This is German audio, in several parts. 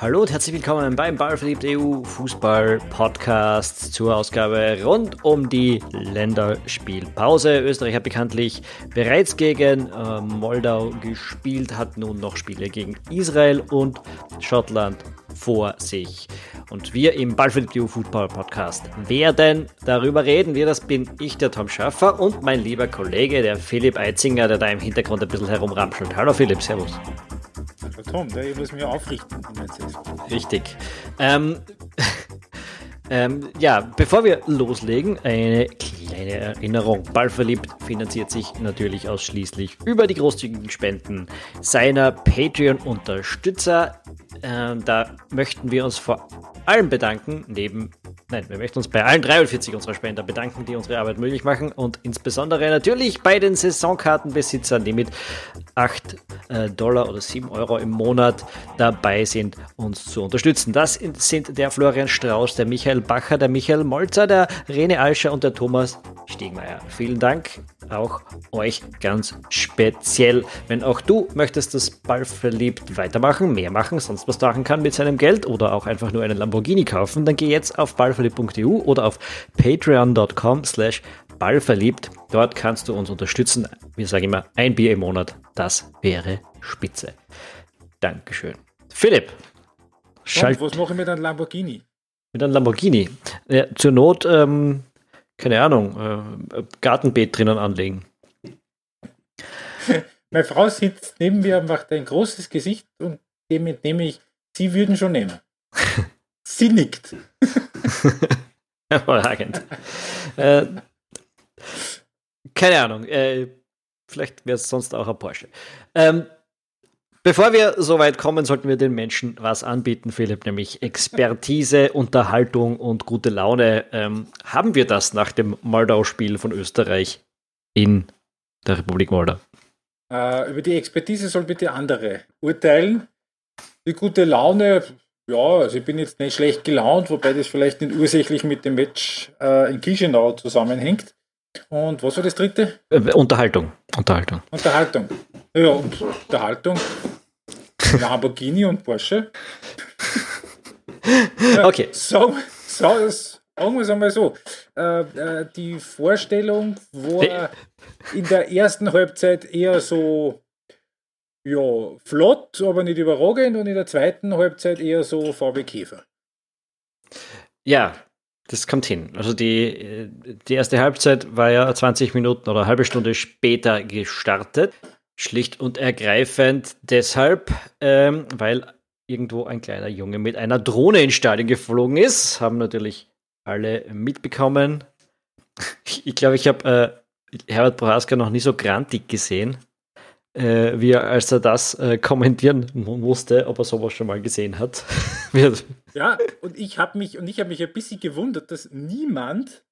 Hallo und herzlich willkommen beim Ballverliebt EU Fußball Podcast zur Ausgabe rund um die Länderspielpause. Österreich hat bekanntlich bereits gegen äh, Moldau gespielt, hat nun noch Spiele gegen Israel und Schottland vor sich. Und wir im Ballverliebt EU Fußball Podcast werden darüber reden. Wir, das bin ich, der Tom Schaffer und mein lieber Kollege, der Philipp Eitzinger, der da im Hintergrund ein bisschen herumramschelt. Hallo Philipp, servus. Tom, der muss mir aufrichten. Richtig. Ähm, ähm, ja, bevor wir loslegen, eine kleine Erinnerung. Ballverliebt finanziert sich natürlich ausschließlich über die großzügigen Spenden seiner Patreon-Unterstützer. Ähm, da möchten wir uns vor allem bedanken, neben Nein, wir möchten uns bei allen 43 unserer Spender bedanken, die unsere Arbeit möglich machen und insbesondere natürlich bei den Saisonkartenbesitzern, die mit 8 äh, Dollar oder 7 Euro im Monat dabei sind, uns zu unterstützen. Das sind der Florian Strauß, der Michael Bacher, der Michael Molzer, der Rene Alscher und der Thomas Stiegmeier. Vielen Dank auch euch ganz speziell. Wenn auch du möchtest, dass Ball verliebt weitermachen, mehr machen, sonst was machen kann mit seinem Geld oder auch einfach nur einen Lamborghini kaufen, dann geh jetzt auf ballverliebt.eu oder auf patreon.com slash ballverliebt. Dort kannst du uns unterstützen. Wir sagen immer, ein Bier im Monat, das wäre spitze. Dankeschön. Philipp. Schalt Und was mache ich mit einem Lamborghini? Mit einem Lamborghini. Ja, zur Not ähm, keine Ahnung, äh, Gartenbeet drinnen anlegen. Meine Frau sitzt neben mir, macht ein großes Gesicht und dem entnehme ich, sie würden schon nehmen. sie nickt. Hervorragend. äh, keine Ahnung, äh, vielleicht wäre es sonst auch ein Porsche. Ähm, Bevor wir so weit kommen, sollten wir den Menschen was anbieten, Philipp, nämlich Expertise, Unterhaltung und gute Laune. Ähm, haben wir das nach dem Moldau-Spiel von Österreich in der Republik Moldau? Äh, über die Expertise soll bitte andere urteilen. Die gute Laune, ja, also ich bin jetzt nicht schlecht gelaunt, wobei das vielleicht nicht ursächlich mit dem Match äh, in Chisinau zusammenhängt. Und was war das dritte? Äh, Unterhaltung. Unterhaltung. Unterhaltung. Ja, und Unterhaltung. Lamborghini und Porsche. okay. So, so, sagen wir es einmal so. Äh, äh, die Vorstellung war in der ersten Halbzeit eher so ja, flott, aber nicht überragend und in der zweiten Halbzeit eher so VW Käfer. Ja, das kommt hin. Also die, die erste Halbzeit war ja 20 Minuten oder eine halbe Stunde später gestartet. Schlicht und ergreifend deshalb, ähm, weil irgendwo ein kleiner Junge mit einer Drohne ins Stadion geflogen ist. Haben natürlich alle mitbekommen. Ich, ich glaube, ich habe äh, Herbert Prohaska noch nie so grantig gesehen äh, wie er, als er das äh, kommentieren musste, ob er sowas schon mal gesehen hat. ja, und ich habe mich, und ich habe mich ein bisschen gewundert, dass niemand,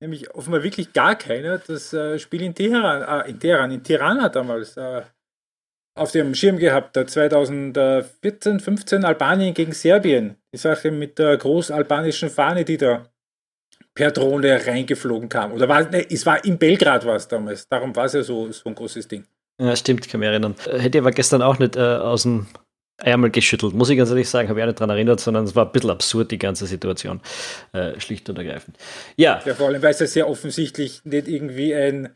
nämlich offenbar wirklich gar keiner, das äh, Spiel in Teheran, äh, in Teheran, in Tirana damals äh, auf dem Schirm gehabt hat, 2014, 15 Albanien gegen Serbien. Die Sache mit der großalbanischen Fahne, die da per Drohne reingeflogen kam. Oder war ne, es war in Belgrad war es damals. Darum war es ja so, so ein großes Ding. Ja, stimmt, kann mich erinnern. Äh, hätte ich aber gestern auch nicht äh, aus dem Ärmel geschüttelt, muss ich ganz ehrlich sagen, habe ich auch nicht daran erinnert, sondern es war ein bisschen absurd, die ganze Situation, äh, schlicht und ergreifend. Ja. ja, vor allem, weil es ja sehr offensichtlich nicht irgendwie ein,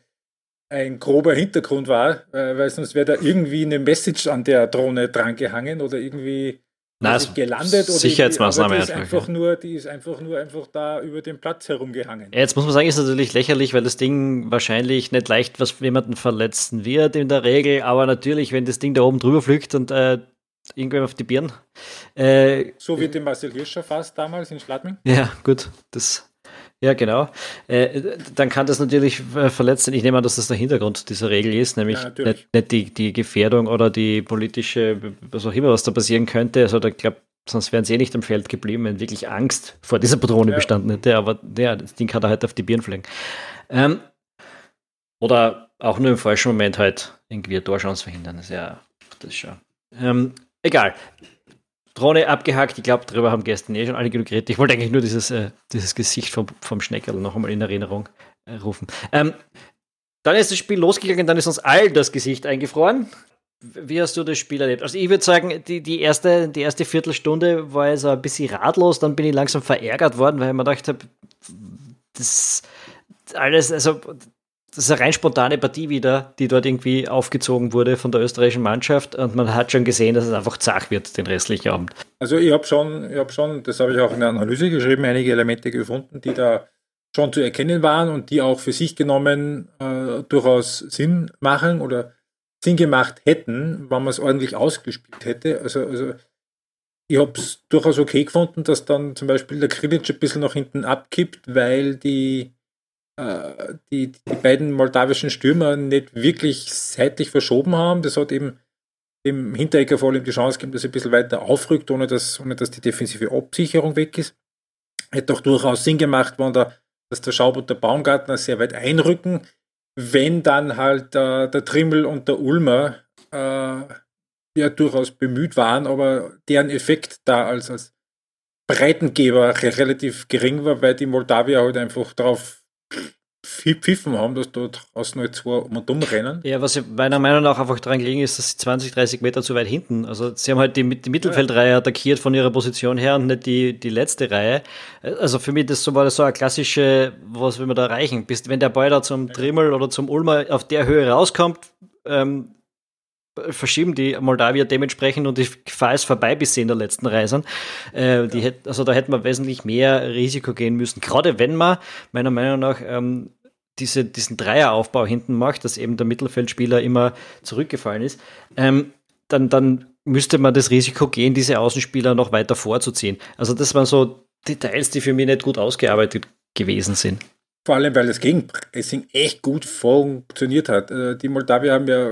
ein grober Hintergrund war, äh, weil sonst wäre da irgendwie eine Message an der Drohne drangehangen oder irgendwie na, gelandet oder Sicherheitsmaßnahme die ist einfach nur, die ist einfach nur einfach da über den Platz herumgehangen. Jetzt muss man sagen, ist natürlich lächerlich, weil das Ding wahrscheinlich nicht leicht was jemanden verletzen wird in der Regel, aber natürlich, wenn das Ding da oben drüber fliegt und äh, irgendwann auf die Birnen. Äh, so wie dem Marcel Hirscher fast damals in Schladming. Ja, gut, das ja, genau. Äh, dann kann das natürlich äh, verletzt sein. Ich nehme an, dass das der Hintergrund dieser Regel ist, nämlich ja, nicht, nicht, die, die Gefährdung oder die politische, was auch immer, was da passieren könnte. Also, ich glaube, sonst wären sie eh nicht am Feld geblieben, wenn wirklich Angst vor dieser Patrone ja. bestanden hätte. Aber ja, das Ding kann er halt auf die Birnen fliegen. Ähm, oder auch nur im falschen Moment halt irgendwie eine Torchance verhindern. Das ist ja, das ist schon. Ähm, egal. Drohne abgehakt. Ich glaube, darüber haben gestern eh schon alle genug geredet. Ich wollte eigentlich nur dieses, äh, dieses Gesicht vom, vom Schneckerl noch einmal in Erinnerung äh, rufen. Ähm, dann ist das Spiel losgegangen, dann ist uns all das Gesicht eingefroren. wie hast du das Spiel erlebt? Also ich würde sagen, die, die, erste, die erste Viertelstunde war ich so ein bisschen ratlos, dann bin ich langsam verärgert worden, weil ich mir gedacht habe, das alles, also das ist eine rein spontane Partie wieder, die dort irgendwie aufgezogen wurde von der österreichischen Mannschaft und man hat schon gesehen, dass es einfach zach wird den restlichen Abend. Also ich habe schon, ich habe schon, das habe ich auch in der Analyse geschrieben, einige Elemente gefunden, die da schon zu erkennen waren und die auch für sich genommen äh, durchaus Sinn machen oder Sinn gemacht hätten, wenn man es ordentlich ausgespielt hätte. Also, also ich habe es durchaus okay gefunden, dass dann zum Beispiel der Krilic ein bisschen nach hinten abkippt, weil die, äh, die, die beiden moldawischen Stürmer nicht wirklich seitlich verschoben haben. Das hat eben dem Hinterecker vor allem die Chance gegeben, dass er ein bisschen weiter aufrückt, ohne dass, ohne dass die defensive Absicherung weg ist. Hätte auch durchaus Sinn gemacht, wenn der, dass der Schaub und der Baumgartner sehr weit einrücken wenn dann halt äh, der Trimmel und der Ulmer äh, ja durchaus bemüht waren, aber deren Effekt da als, als Breitengeber relativ gering war, weil die Moldawier halt einfach darauf pfiffen haben, dass dort draußen halt zwei um und um rennen. Ja, was meiner Meinung nach einfach daran gelegen ist, dass sie 20, 30 Meter zu weit hinten. Also sie haben halt die, die Mittelfeldreihe attackiert von ihrer Position her und nicht die, die letzte Reihe. Also für mich das so war das so eine klassische, was will man da erreichen? Bis wenn der Ball da zum Trimmel oder zum Ulmer auf der Höhe rauskommt, ähm, verschieben die Moldawier dementsprechend und die Gefahr ist vorbei, bis sie in der letzten sind. Äh, die hätt, also da hätte man wesentlich mehr Risiko gehen müssen. Gerade wenn man meiner Meinung nach ähm, diese, diesen Dreieraufbau hinten macht, dass eben der Mittelfeldspieler immer zurückgefallen ist, ähm, dann, dann müsste man das Risiko gehen, diese Außenspieler noch weiter vorzuziehen. Also das waren so Details, die für mich nicht gut ausgearbeitet gewesen sind. Vor allem, weil das Gegenpressing echt gut funktioniert hat. Äh, die Moldawier haben ja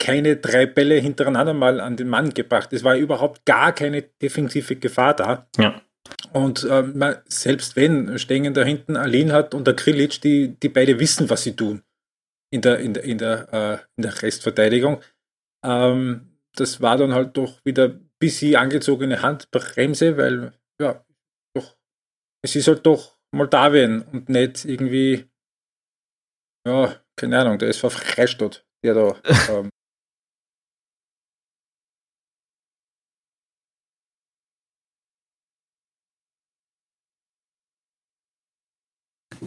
keine drei Bälle hintereinander mal an den Mann gebracht. Es war überhaupt gar keine defensive Gefahr da. Ja. Und äh, man, selbst wenn Stengen da hinten Alin hat und der Krilic, die, die beide wissen, was sie tun in der, in der, in der, äh, in der Restverteidigung, ähm, das war dann halt doch wieder ein bisschen angezogene Handbremse, weil ja, doch, es ist halt doch Moldawien und nicht irgendwie, ja, keine Ahnung, der SV Freistadt, der da ähm,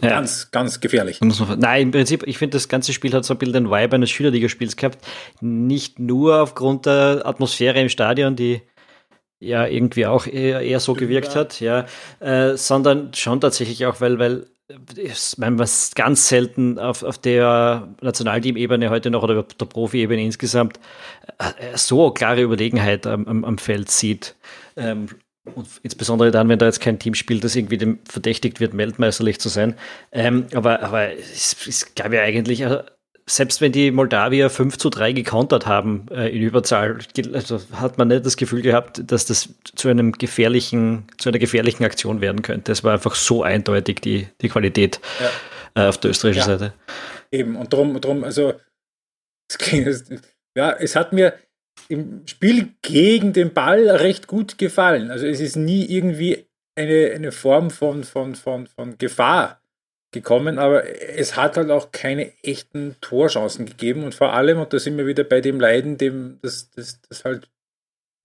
Ja. Ganz, ganz gefährlich. Nein, im Prinzip, ich finde, das ganze Spiel hat so ein bisschen den Vibe eines Schülerligaspiels gehabt. Nicht nur aufgrund der Atmosphäre im Stadion, die ja irgendwie auch eher, eher so gewirkt hat, ja, äh, sondern schon tatsächlich auch, weil, weil ich meine, was ganz selten auf, auf der Nationalteam-Ebene heute noch oder der Profi-Ebene insgesamt äh, so klare Überlegenheit am, am, am Feld sieht. Ähm, und insbesondere dann, wenn da jetzt kein Team spielt, das irgendwie dem verdächtigt wird, weltmeisterlich zu sein. Ähm, aber, aber es, es gab ja eigentlich, also selbst wenn die Moldawier 5 zu 3 gekontert haben äh, in Überzahl, also hat man nicht das Gefühl gehabt, dass das zu einem gefährlichen, zu einer gefährlichen Aktion werden könnte. Es war einfach so eindeutig die, die Qualität ja. äh, auf der österreichischen ja. Seite. Eben, und darum, drum also es, ja, es hat mir, im Spiel gegen den Ball recht gut gefallen. Also es ist nie irgendwie eine, eine Form von, von, von, von Gefahr gekommen, aber es hat halt auch keine echten Torchancen gegeben und vor allem, und da sind wir wieder bei dem Leiden, dem das, das, das halt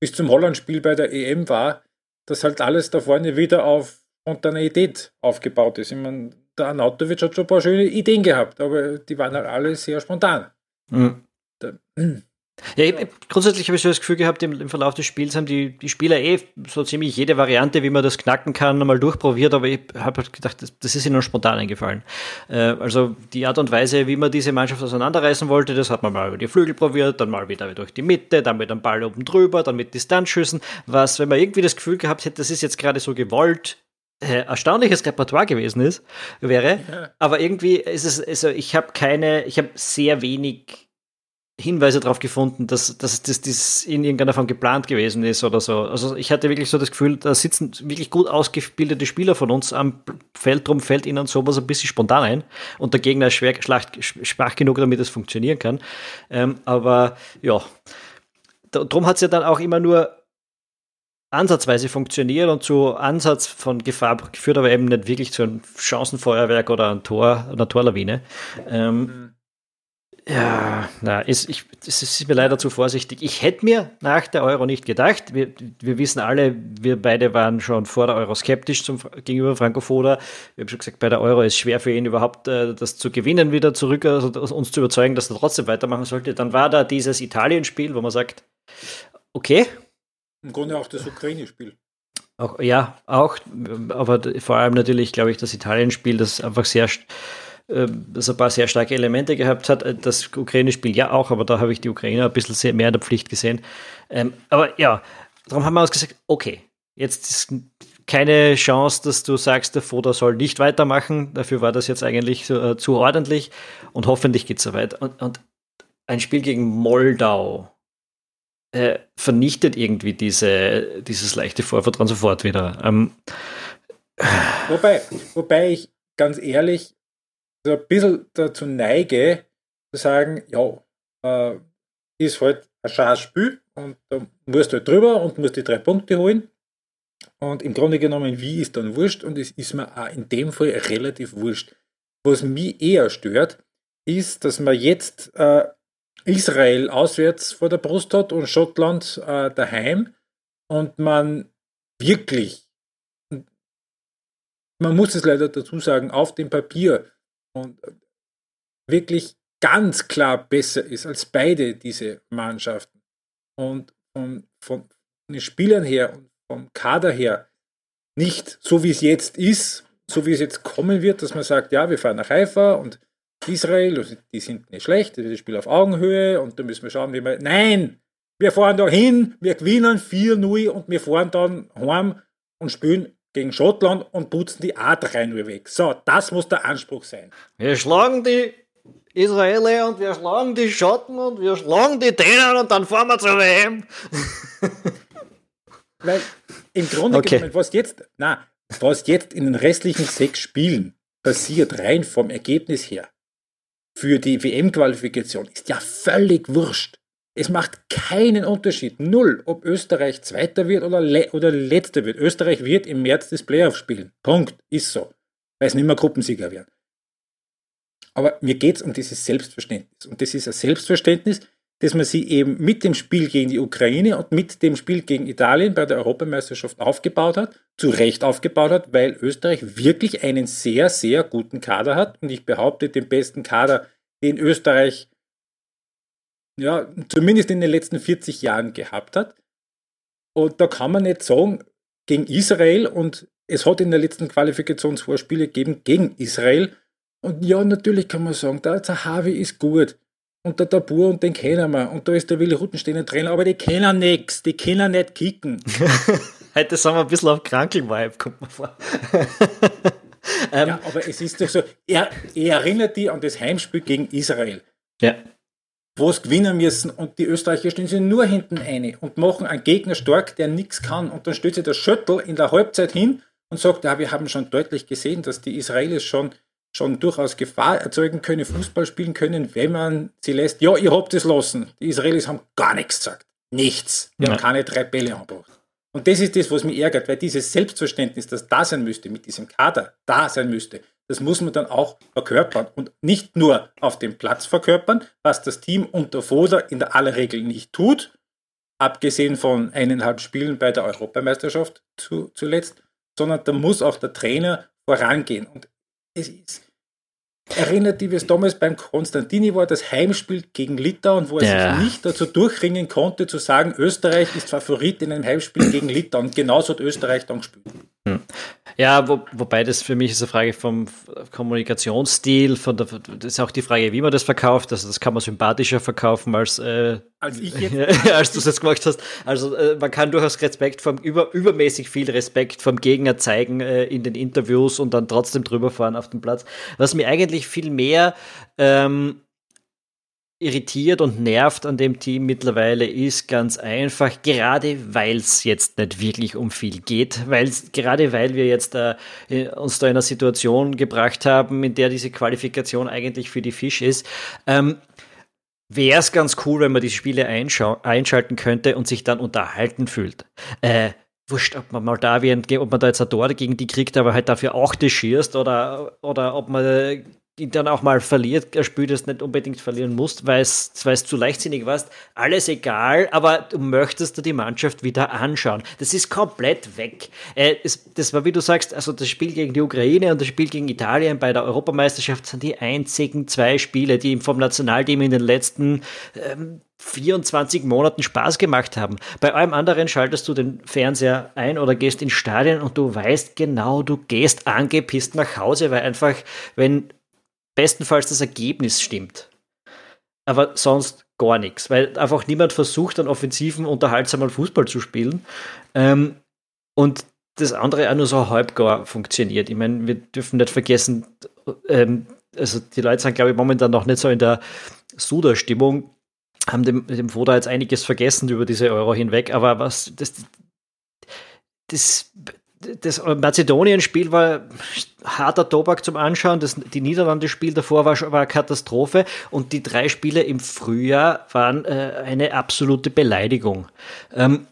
bis zum Holland-Spiel bei der EM war, dass halt alles da vorne wieder auf Spontaneität aufgebaut ist. Ich meine, der Anatovic hat schon ein paar schöne Ideen gehabt, aber die waren halt alle sehr spontan. Mhm. Da, hm. Ja, ich, grundsätzlich habe ich so das Gefühl gehabt, im, im, Verlauf des Spiels haben die, die Spieler eh so ziemlich jede Variante, wie man das knacken kann, mal durchprobiert, aber ich habe halt gedacht, das, das, ist ihnen spontan eingefallen. Äh, also die Art und Weise, wie man diese Mannschaft auseinanderreißen wollte, das hat man mal über die Flügel probiert, dann mal wieder durch die Mitte, dann mit einem Ball oben drüber, dann mit Distanzschüssen, was, wenn man irgendwie das Gefühl gehabt hätte, das ist jetzt gerade so gewollt, äh, erstaunliches Repertoire gewesen ist, wäre, ja. aber irgendwie ist es, also ich habe keine, ich habe sehr wenig Hinweise darauf gefunden, dass, dass das, das in irgendeiner Form geplant gewesen ist oder so. Also ich hatte wirklich so das Gefühl, da sitzen wirklich gut ausgebildete Spieler von uns am Feld, drum fällt ihnen sowas ein bisschen spontan ein und der Gegner ist schwer, schwach genug, damit es funktionieren kann. Ähm, aber ja, darum hat es ja dann auch immer nur ansatzweise funktioniert und zu Ansatz von Gefahr geführt, aber eben nicht wirklich zu einem Chancenfeuerwerk oder ein Tor, einer Torlawine. Ähm, mhm Ja, na, ist, ich, das ist mir leider zu vorsichtig. Ich hätte mir nach der Euro nicht gedacht. Wir, wir wissen alle, wir beide waren schon vor der Euro skeptisch zum, gegenüber Franco Foda. Wir haben schon gesagt, bei der Euro ist es schwer für ihn überhaupt äh, das zu gewinnen, wieder zurück, also uns zu überzeugen, dass er trotzdem weitermachen sollte. Dann war da dieses Italien-Spiel, wo man sagt, okay. Im Grunde auch das Ukraine-Spiel. Auch, ja, auch, aber vor allem natürlich, glaube ich, das Italien-Spiel, das einfach sehr das ein paar sehr starke Elemente gehabt hat. Äh, das Ukraine-Spiel ja auch, aber da habe ich die Ukrainer ein bisschen mehr in der Pflicht gesehen. Ähm, aber ja, darum haben wir uns gesagt, okay, jetzt ist keine Chance, dass du sagst, der Foda soll nicht weitermachen. Dafür war das jetzt eigentlich so, äh, zu ordentlich und hoffentlich geht es so weit. Und, und, ein Spiel gegen Moldau äh, vernichtet irgendwie diese, dieses leichte Vorvertrauen sofort wieder. Ähm, wobei, wobei ich ganz ehrlich so ein bisschen dazu neige, zu sagen, ja, äh, ist halt ein scheiß Spiel und da musst du halt drüber und musst die drei Punkte holen. Und im Grunde genommen, wie ist dann wurscht und es ist mir auch in dem Fall relativ wurscht. Was mich eher stört, ist, dass man jetzt äh, Israel auswärts vor der Brust hat und Schottland äh, daheim und man wirklich, man muss es leider dazu sagen, auf dem Papier wirklich ganz klar besser ist als beide diese Mannschaften. Und von, von, den Spielern her und vom Kader her nicht so wie es jetzt ist, so wie es jetzt kommen wird, dass man sagt, ja, wir fahren nach Haifa und Israel, die sind nicht schlecht, das Spiel auf Augenhöhe und da müssen wir schauen, wie wir. Nein! Wir fahren da hin, wir gewinnen 4-0 und wir fahren dann heim und spielen gegen Schottland und putzen die A3 nur weg. So, das muss der Anspruch sein. Wir schlagen die Israelis und wir schlagen die Schotten und wir schlagen die Dänen und dann fahren wir zur WM. Weil im Grunde okay. genommen, was jetzt, na, was jetzt in den restlichen sechs Spielen passiert, rein vom Ergebnis her, für die WM-Qualifikation, ist ja völlig wurscht. Es macht keinen Unterschied, null, ob Österreich Zweiter wird oder, Le oder Letzter wird. Österreich wird im März das Playoff spielen. Punkt. Ist so. Weil es nicht mehr Gruppensieger werden. Aber mir geht es um dieses Selbstverständnis. Und das ist ein Selbstverständnis, dass man sie eben mit dem Spiel gegen die Ukraine und mit dem Spiel gegen Italien bei der Europameisterschaft aufgebaut hat, zu Recht aufgebaut hat, weil Österreich wirklich einen sehr, sehr guten Kader hat. Und ich behaupte, den besten Kader, den Österreich ja, zumindest in den letzten 40 Jahren gehabt hat. Und da kann man nicht sagen, gegen Israel und es hat in der letzten Qualifikationsvorspiele gegeben gegen Israel. Und ja, natürlich kann man sagen, der Zahavi ist gut. Und der Tabur und den kennen wir. Und da ist der Willi Ruttensteiner Trainer, aber die kennen nichts, die können nicht kicken. Heute sind wir ein bisschen auf Krankel-Vibe, kommt mir vor. ja, aber es ist doch so, er, er erinnert die an das Heimspiel gegen Israel. Ja wo es gewinnen müssen und die Österreicher stehen sich nur hinten ein und machen einen Gegner stark, der nichts kann. Und dann stellt sich der Schüttel in der Halbzeit hin und sagt, ja, wir haben schon deutlich gesehen, dass die Israelis schon, schon durchaus Gefahr erzeugen können, Fußball spielen können, wenn man sie lässt. Ja, ihr habt es lassen. Die Israelis haben gar nichts gesagt. Nichts. Wir ja. haben keine drei Bälle angebracht. Und das ist das, was mich ärgert, weil dieses Selbstverständnis, das da sein müsste, mit diesem Kader da sein müsste, das muss man dann auch verkörpern und nicht nur auf dem Platz verkörpern, was das Team unter Foder in der aller Regel nicht tut, abgesehen von eineinhalb Spielen bei der Europameisterschaft zu, zuletzt, sondern da muss auch der Trainer vorangehen. Und es ist, erinnert wie es damals beim Konstantini war, das Heimspiel gegen Litauen, wo er ja. sich nicht dazu durchringen konnte, zu sagen, Österreich ist Favorit in einem Heimspiel gegen Litauen. Genauso hat Österreich dann gespielt. Hm. Ja, wo, wobei das für mich ist eine Frage vom Kommunikationsstil, von der, das ist auch die Frage, wie man das verkauft. Also das kann man sympathischer verkaufen als, äh, als, als du es jetzt gemacht hast. Also äh, man kann durchaus Respekt vom, über, übermäßig viel Respekt vom Gegner zeigen äh, in den Interviews und dann trotzdem drüber fahren auf dem Platz. Was mir eigentlich viel mehr ähm, irritiert und nervt an dem Team mittlerweile ist ganz einfach, gerade weil es jetzt nicht wirklich um viel geht, weil gerade weil wir jetzt äh, uns da in einer Situation gebracht haben, in der diese Qualifikation eigentlich für die Fisch ist, ähm, wäre es ganz cool, wenn man die Spiele einschalten könnte und sich dann unterhalten fühlt. Äh, wurscht, ob man Moldawien, ob man da jetzt ein Tor gegen die kriegt, aber halt dafür auch die schießt oder, oder ob man dann auch mal verliert, ein Spiel, das nicht unbedingt verlieren musst, weil es, weil es zu leichtsinnig warst. Alles egal, aber du möchtest dir die Mannschaft wieder anschauen. Das ist komplett weg. Äh, es, das war, wie du sagst, also das Spiel gegen die Ukraine und das Spiel gegen Italien bei der Europameisterschaft sind die einzigen zwei Spiele, die vom Nationalteam in den letzten ähm, 24 Monaten Spaß gemacht haben. Bei allem anderen schaltest du den Fernseher ein oder gehst ins Stadion und du weißt genau, du gehst angepisst nach Hause, weil einfach, wenn bestenfalls das Ergebnis stimmt. Aber sonst gar nichts, weil einfach niemand versucht, einen offensiven, unterhaltsamen Fußball zu spielen. Ähm, und das andere auch nur so halbgar funktioniert. Ich meine, wir dürfen nicht vergessen, ähm, also die Leute sind, glaube ich, momentan noch nicht so in der Suda-Stimmung, haben dem, dem Foda jetzt einiges vergessen über diese Euro hinweg, aber was das, das das Mazedonien-Spiel war harter Tobak zum Anschauen. Das, die Niederlande-Spiel davor war, war eine Katastrophe. Und die drei Spiele im Frühjahr waren äh, eine absolute Beleidigung. Ähm,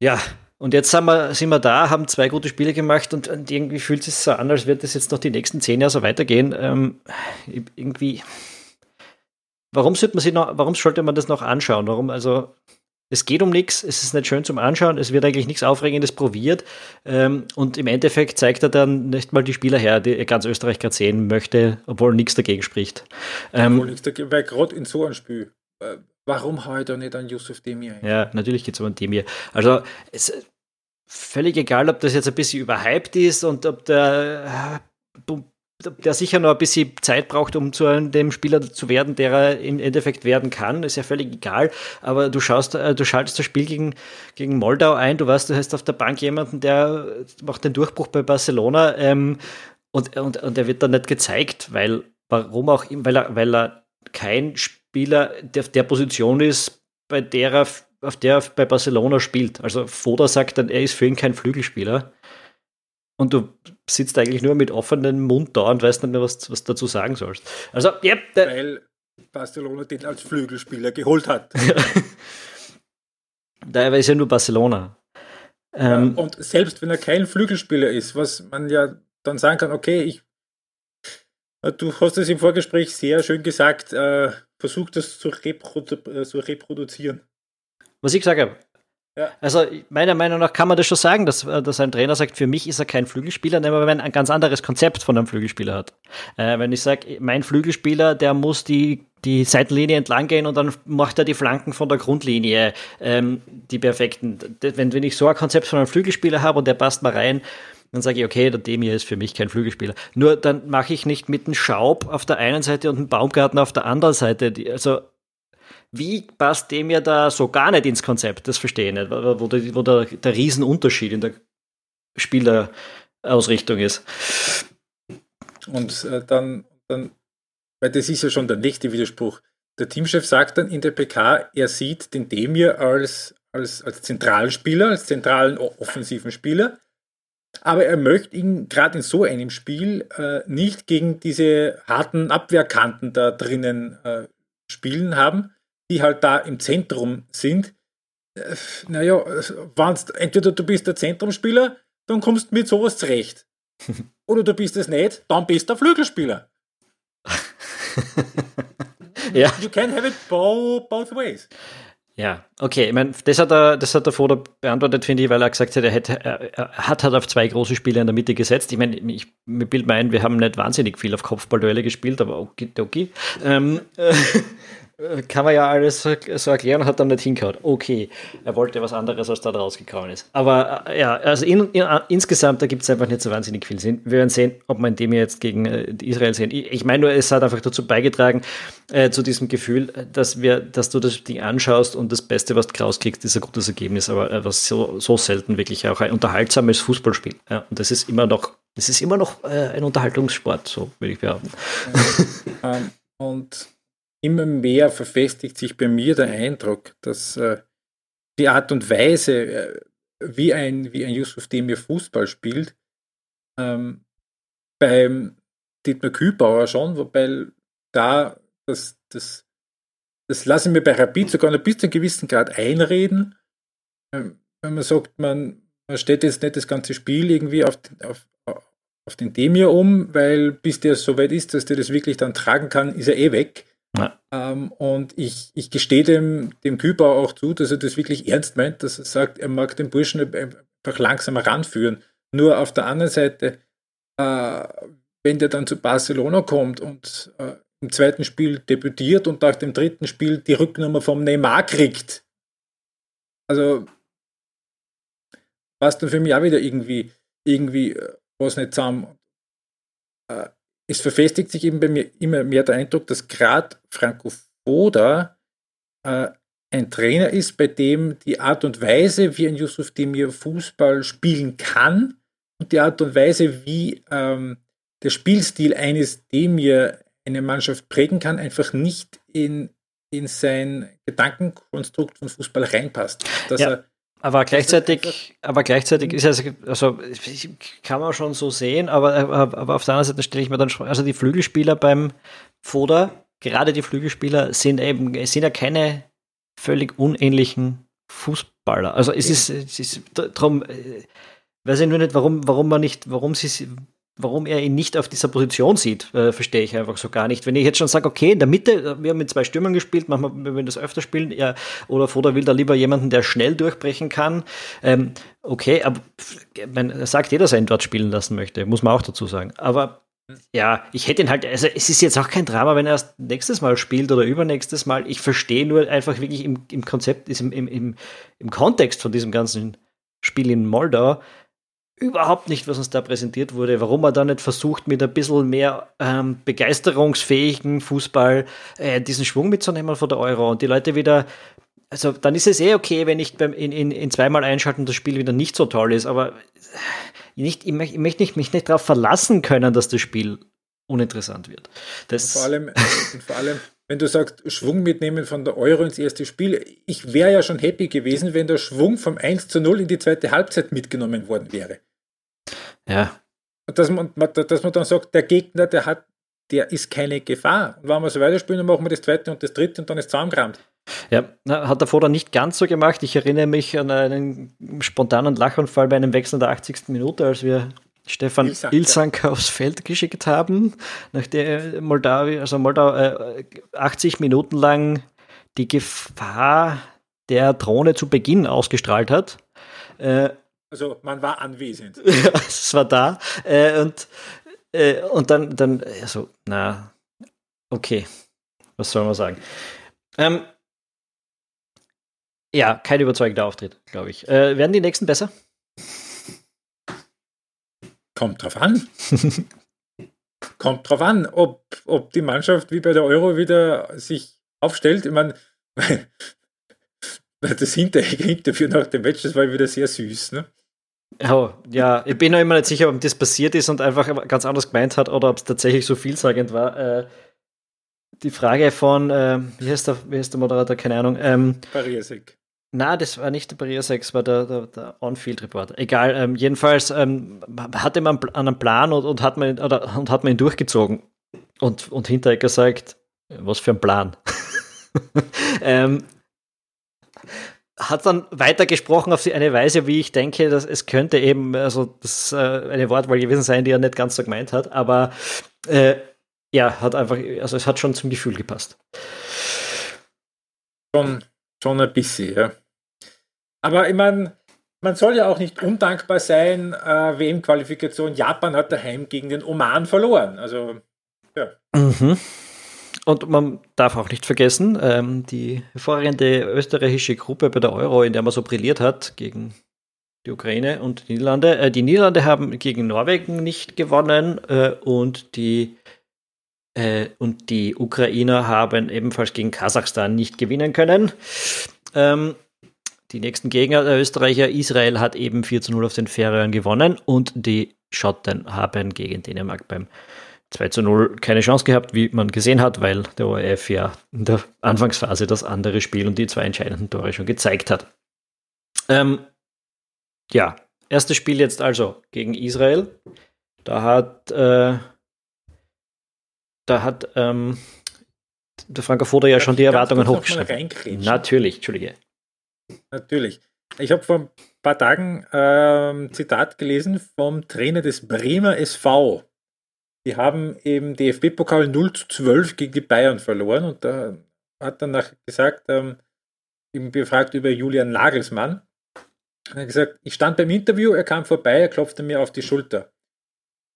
ja, und jetzt sind wir, sind wir da, haben zwei gute Spiele gemacht und, und irgendwie fühlt es sich so an, als wird das jetzt noch die nächsten zehn Jahre so weitergehen. Ähm, irgendwie. Warum sollte man sich noch, warum sollte man das noch anschauen? Warum, also, es geht um nichts, es ist nicht schön zum Anschauen, es wird eigentlich nichts Aufregendes probiert ähm, und im Endeffekt zeigt er dann nicht mal die Spieler her, die ganz Österreich gerade sehen möchte, obwohl nichts dagegen spricht. Ähm, obwohl nichts dagegen, weil gerade in so einem Spiel, äh, warum da nicht an Yusuf Demir? Ja, natürlich geht es um an Demir. Also es, völlig egal, ob das jetzt ein bisschen überhyped ist und ob der äh, der sicher noch ein bisschen Zeit braucht, um zu dem Spieler zu werden, der er im Endeffekt werden kann, ist ja völlig egal. Aber du schaust, äh, du schaltest das Spiel gegen, gegen Moldau ein, du weißt, du hast auf der Bank jemanden, der macht den Durchbruch bei Barcelona ähm, und, und, und er wird dann nicht gezeigt, weil, warum auch, weil er, weil er kein Spieler der, der Position ist, bei der er, auf der er bei Barcelona spielt. Also Foda sagt dann, er ist für ihn kein Flügelspieler. Und du sitzt eigentlich nur mit offenem Mund da und weißt nicht mehr, was, was dazu sagen sollst. Also, ja. Weil Barcelona den als Flügelspieler geholt hat. da ist ja nur Barcelona. Ähm, und selbst wenn er kein Flügelspieler ist, was man ja dann sagen kann, okay, ich, du hast es im Vorgespräch sehr schön gesagt, äh, versuch das zu, reprodu äh, zu reproduzieren. Was ich gesagt habe, ja. Also meiner Meinung nach kann man das schon sagen, dass, äh, dass ein Trainer sagt, für mich ist er kein Flügelspieler, wenn man ein ganz anderes Konzept von einem Flügelspieler hat. Äh, wenn ich sage, mein Flügelspieler, der muss die, die Seitenlinie entlang gehen und dann macht er die Flanken von der Grundlinie, ähm, die perfekten. Wenn, wenn ich so ein Konzept von einem Flügelspieler habe und der passt mal rein, dann sage ich, okay, der Demir ist für mich kein Flügelspieler. Nur dann mache ich nicht mit einem Schaub auf der einen Seite und einem Baumgarten auf der anderen Seite. Also wie passt dem ja da so gar nicht ins Konzept? Das verstehe ich nicht, wo, der, wo der, der Riesenunterschied in der Spielerausrichtung ist. Und äh, dann, dann, weil das ist ja schon der nächste Widerspruch. Der Teamchef sagt dann in der PK, er sieht den Demir als, als, als zentralen Spieler, als zentralen offensiven Spieler, aber er möchte ihn gerade in so einem Spiel äh, nicht gegen diese harten Abwehrkanten da drinnen äh, spielen haben, die halt da im Zentrum sind, äh, naja, wenn's, entweder du bist der Zentrumspieler, dann kommst du mit sowas zurecht. Oder du bist es nicht, dann bist du der Flügelspieler. ja. You can have it both, both ways. Ja, okay. Ich meine, das hat er, das hat er vorher beantwortet, finde ich, weil er gesagt hat, er, hätte, er, hat halt auf zwei große Spiele in der Mitte gesetzt. Ich meine, ich, mir bild mir ein, wir haben nicht wahnsinnig viel auf Kopfballduelle gespielt, aber okay, okay. Ähm, äh, äh, kann man ja alles so erklären hat dann nicht hingehauen. Okay, er wollte was anderes, als da rausgekommen ist. Aber äh, ja, also in, in, insgesamt, da gibt es einfach nicht so wahnsinnig viel Sinn. Wir werden sehen, ob man dem jetzt gegen äh, Israel sehen. Ich, ich meine nur, es hat einfach dazu beigetragen, äh, zu diesem Gefühl, dass wir, dass du das Ding anschaust und das Beste, was du rauskriegst, ist ein gutes Ergebnis, aber äh, was so, so selten wirklich auch ein unterhaltsames Fußballspiel. Ja, und das ist immer noch, das ist immer noch äh, ein Unterhaltungssport, so würde ich behaupten. Ähm, und immer mehr verfestigt sich bei mir der Eindruck, dass äh, die Art und Weise, äh, wie ein, wie ein Yusuf Demir Fußball spielt, ähm, beim Dietmar Kühlbauer schon, wobei da das, das, das lasse ich mir bei Rapid sogar noch bis zu einem gewissen Grad einreden. Ähm, wenn man sagt, man, man steht jetzt nicht das ganze Spiel irgendwie auf, auf, auf den Demir um, weil bis der so weit ist, dass der das wirklich dann tragen kann, ist er eh weg. Ja. Ähm, und ich, ich gestehe dem, dem Küper auch zu, dass er das wirklich ernst meint, dass er sagt, er mag den Burschen einfach langsam ranführen. Nur auf der anderen Seite, äh, wenn der dann zu Barcelona kommt und äh, im zweiten Spiel debütiert und nach dem dritten Spiel die Rücknummer vom Neymar kriegt, also passt dann für mich auch wieder irgendwie, irgendwie äh, was nicht zusammen. Äh, es verfestigt sich eben bei mir immer mehr der Eindruck, dass gerade Franco Foda äh, ein Trainer ist, bei dem die Art und Weise, wie ein Yusuf Demir Fußball spielen kann und die Art und Weise, wie ähm, der Spielstil eines Demir eine Mannschaft prägen kann, einfach nicht in, in sein Gedankenkonstrukt von Fußball reinpasst. Dass ja. er aber gleichzeitig, aber gleichzeitig ist es, also kann man schon so sehen, aber, aber auf der anderen Seite stelle ich mir dann schon, also die Flügelspieler beim Foda, gerade die Flügelspieler sind eben, sind ja keine völlig unähnlichen Fußballer. Also es ist, es ist darum, äh, weiß ich nur nicht, warum, warum man nicht, warum sie, warum er ihn nicht auf dieser Position sieht, äh, verstehe ich einfach so gar nicht. Wenn ich jetzt schon sage, okay, in der Mitte, äh, wir haben mit zwei Stürmern gespielt, manchmal, wenn wir das öfter spielen, ja, oder Foda will da lieber jemanden, der schnell durchbrechen kann. Ähm, okay, aber man, sagt jeder, dass er ihn dort spielen lassen möchte, muss man auch dazu sagen. Aber ja, ich hätte ihn halt, also es ist jetzt auch kein Drama, wenn er erst nächstes Mal spielt oder übernächstes Mal. Ich verstehe nur einfach wirklich im, im Konzept, im, im, im Kontext von diesem ganzen Spiel in Moldau, überhaupt nicht, was uns da präsentiert wurde, warum man da nicht versucht, mit ein bisschen mehr ähm, begeisterungsfähigen Fußball äh, diesen Schwung mitzunehmen von der Euro und die Leute wieder, also dann ist es eh okay, wenn ich beim, in, in, in zweimal einschalten das Spiel wieder nicht so toll ist, aber nicht, ich, möchte, ich möchte nicht, mich nicht darauf verlassen können, dass das Spiel uninteressant wird. Das vor allem, vor allem wenn du sagst, Schwung mitnehmen von der Euro ins erste Spiel, ich wäre ja schon happy gewesen, wenn der Schwung vom 1 zu 0 in die zweite Halbzeit mitgenommen worden wäre. Ja. Dass man, dass man dann sagt, der Gegner, der hat, der ist keine Gefahr. Und wenn wir so weiterspielen, dann machen wir das zweite und das dritte und dann ist es zusammengerammt. Ja, hat der Vorder nicht ganz so gemacht. Ich erinnere mich an einen spontanen Lachanfall bei einem Wechsel der 80. Minute, als wir Stefan Ilsank, Ilsank ja. aufs Feld geschickt haben, nachdem Moldawi, also Moldau äh, 80 Minuten lang die Gefahr der Drohne zu Beginn ausgestrahlt hat. Äh, also man war anwesend. es war da. Äh, und, äh, und dann, dann, also, na, okay, was soll man sagen? Ähm, ja, kein überzeugender Auftritt, glaube ich. Äh, werden die nächsten besser? Kommt drauf an. Kommt drauf an, ob, ob die Mannschaft wie bei der Euro wieder sich aufstellt. Ich meine, das hinterher Interview nach dem Match, das war wieder sehr süß, ne? Oh, ja, ich bin noch immer nicht sicher, ob das passiert ist und einfach ganz anders gemeint hat oder ob es tatsächlich so vielsagend war. Äh, die Frage von, äh, wie, heißt der, wie heißt der Moderator, keine Ahnung. Ähm, Pariasek. Na, das war nicht der Barrier 6, war der, der, der On-Field-Report. Egal, ähm, jedenfalls ähm, hatte man einen Plan und, und, hat man, oder, und hat man ihn durchgezogen. Und, und Hinteregger sagt, was für ein Plan. ähm, hat dann weitergesprochen auf eine Weise, wie ich denke, dass es könnte eben, also das äh, eine Wortwahl gewesen sein, die er nicht ganz so gemeint hat, aber äh, ja, hat einfach, also es hat schon zum Gefühl gepasst. Schon, schon ein bisschen, ja. Aber ich meine, man soll ja auch nicht undankbar sein. Äh, WM-Qualifikation Japan hat daheim gegen den Oman verloren. Also, ja. Mhm. Und man darf auch nicht vergessen, ähm, die hervorragende österreichische Gruppe bei der Euro, in der man so brilliert hat gegen die Ukraine und die Niederlande. Äh, die Niederlande haben gegen Norwegen nicht gewonnen äh, und die äh, und die Ukrainer haben ebenfalls gegen Kasachstan nicht gewinnen können. Ähm, die nächsten Gegner der Österreicher, Israel hat eben 4 zu 0 auf den Färöern gewonnen und die Schotten haben gegen Dänemark beim 2 zu 0 keine Chance gehabt, wie man gesehen hat, weil der ORF ja in der Anfangsphase das andere Spiel und die zwei entscheidenden Tore schon gezeigt hat. Ähm, ja, erstes Spiel jetzt also gegen Israel. Da hat, äh, da hat ähm, der Franco Foda ja schon die Erwartungen hochgeschrieben. Natürlich, Entschuldige. Natürlich. Ich habe vor, paar Tagen ähm, Zitat gelesen vom Trainer des Bremer SV. Die haben im DFB-Pokal 0 zu 12 gegen die Bayern verloren und da hat danach gesagt, ähm, ihm befragt über Julian Nagelsmann. Er hat gesagt, ich stand beim Interview, er kam vorbei, er klopfte mir auf die Schulter.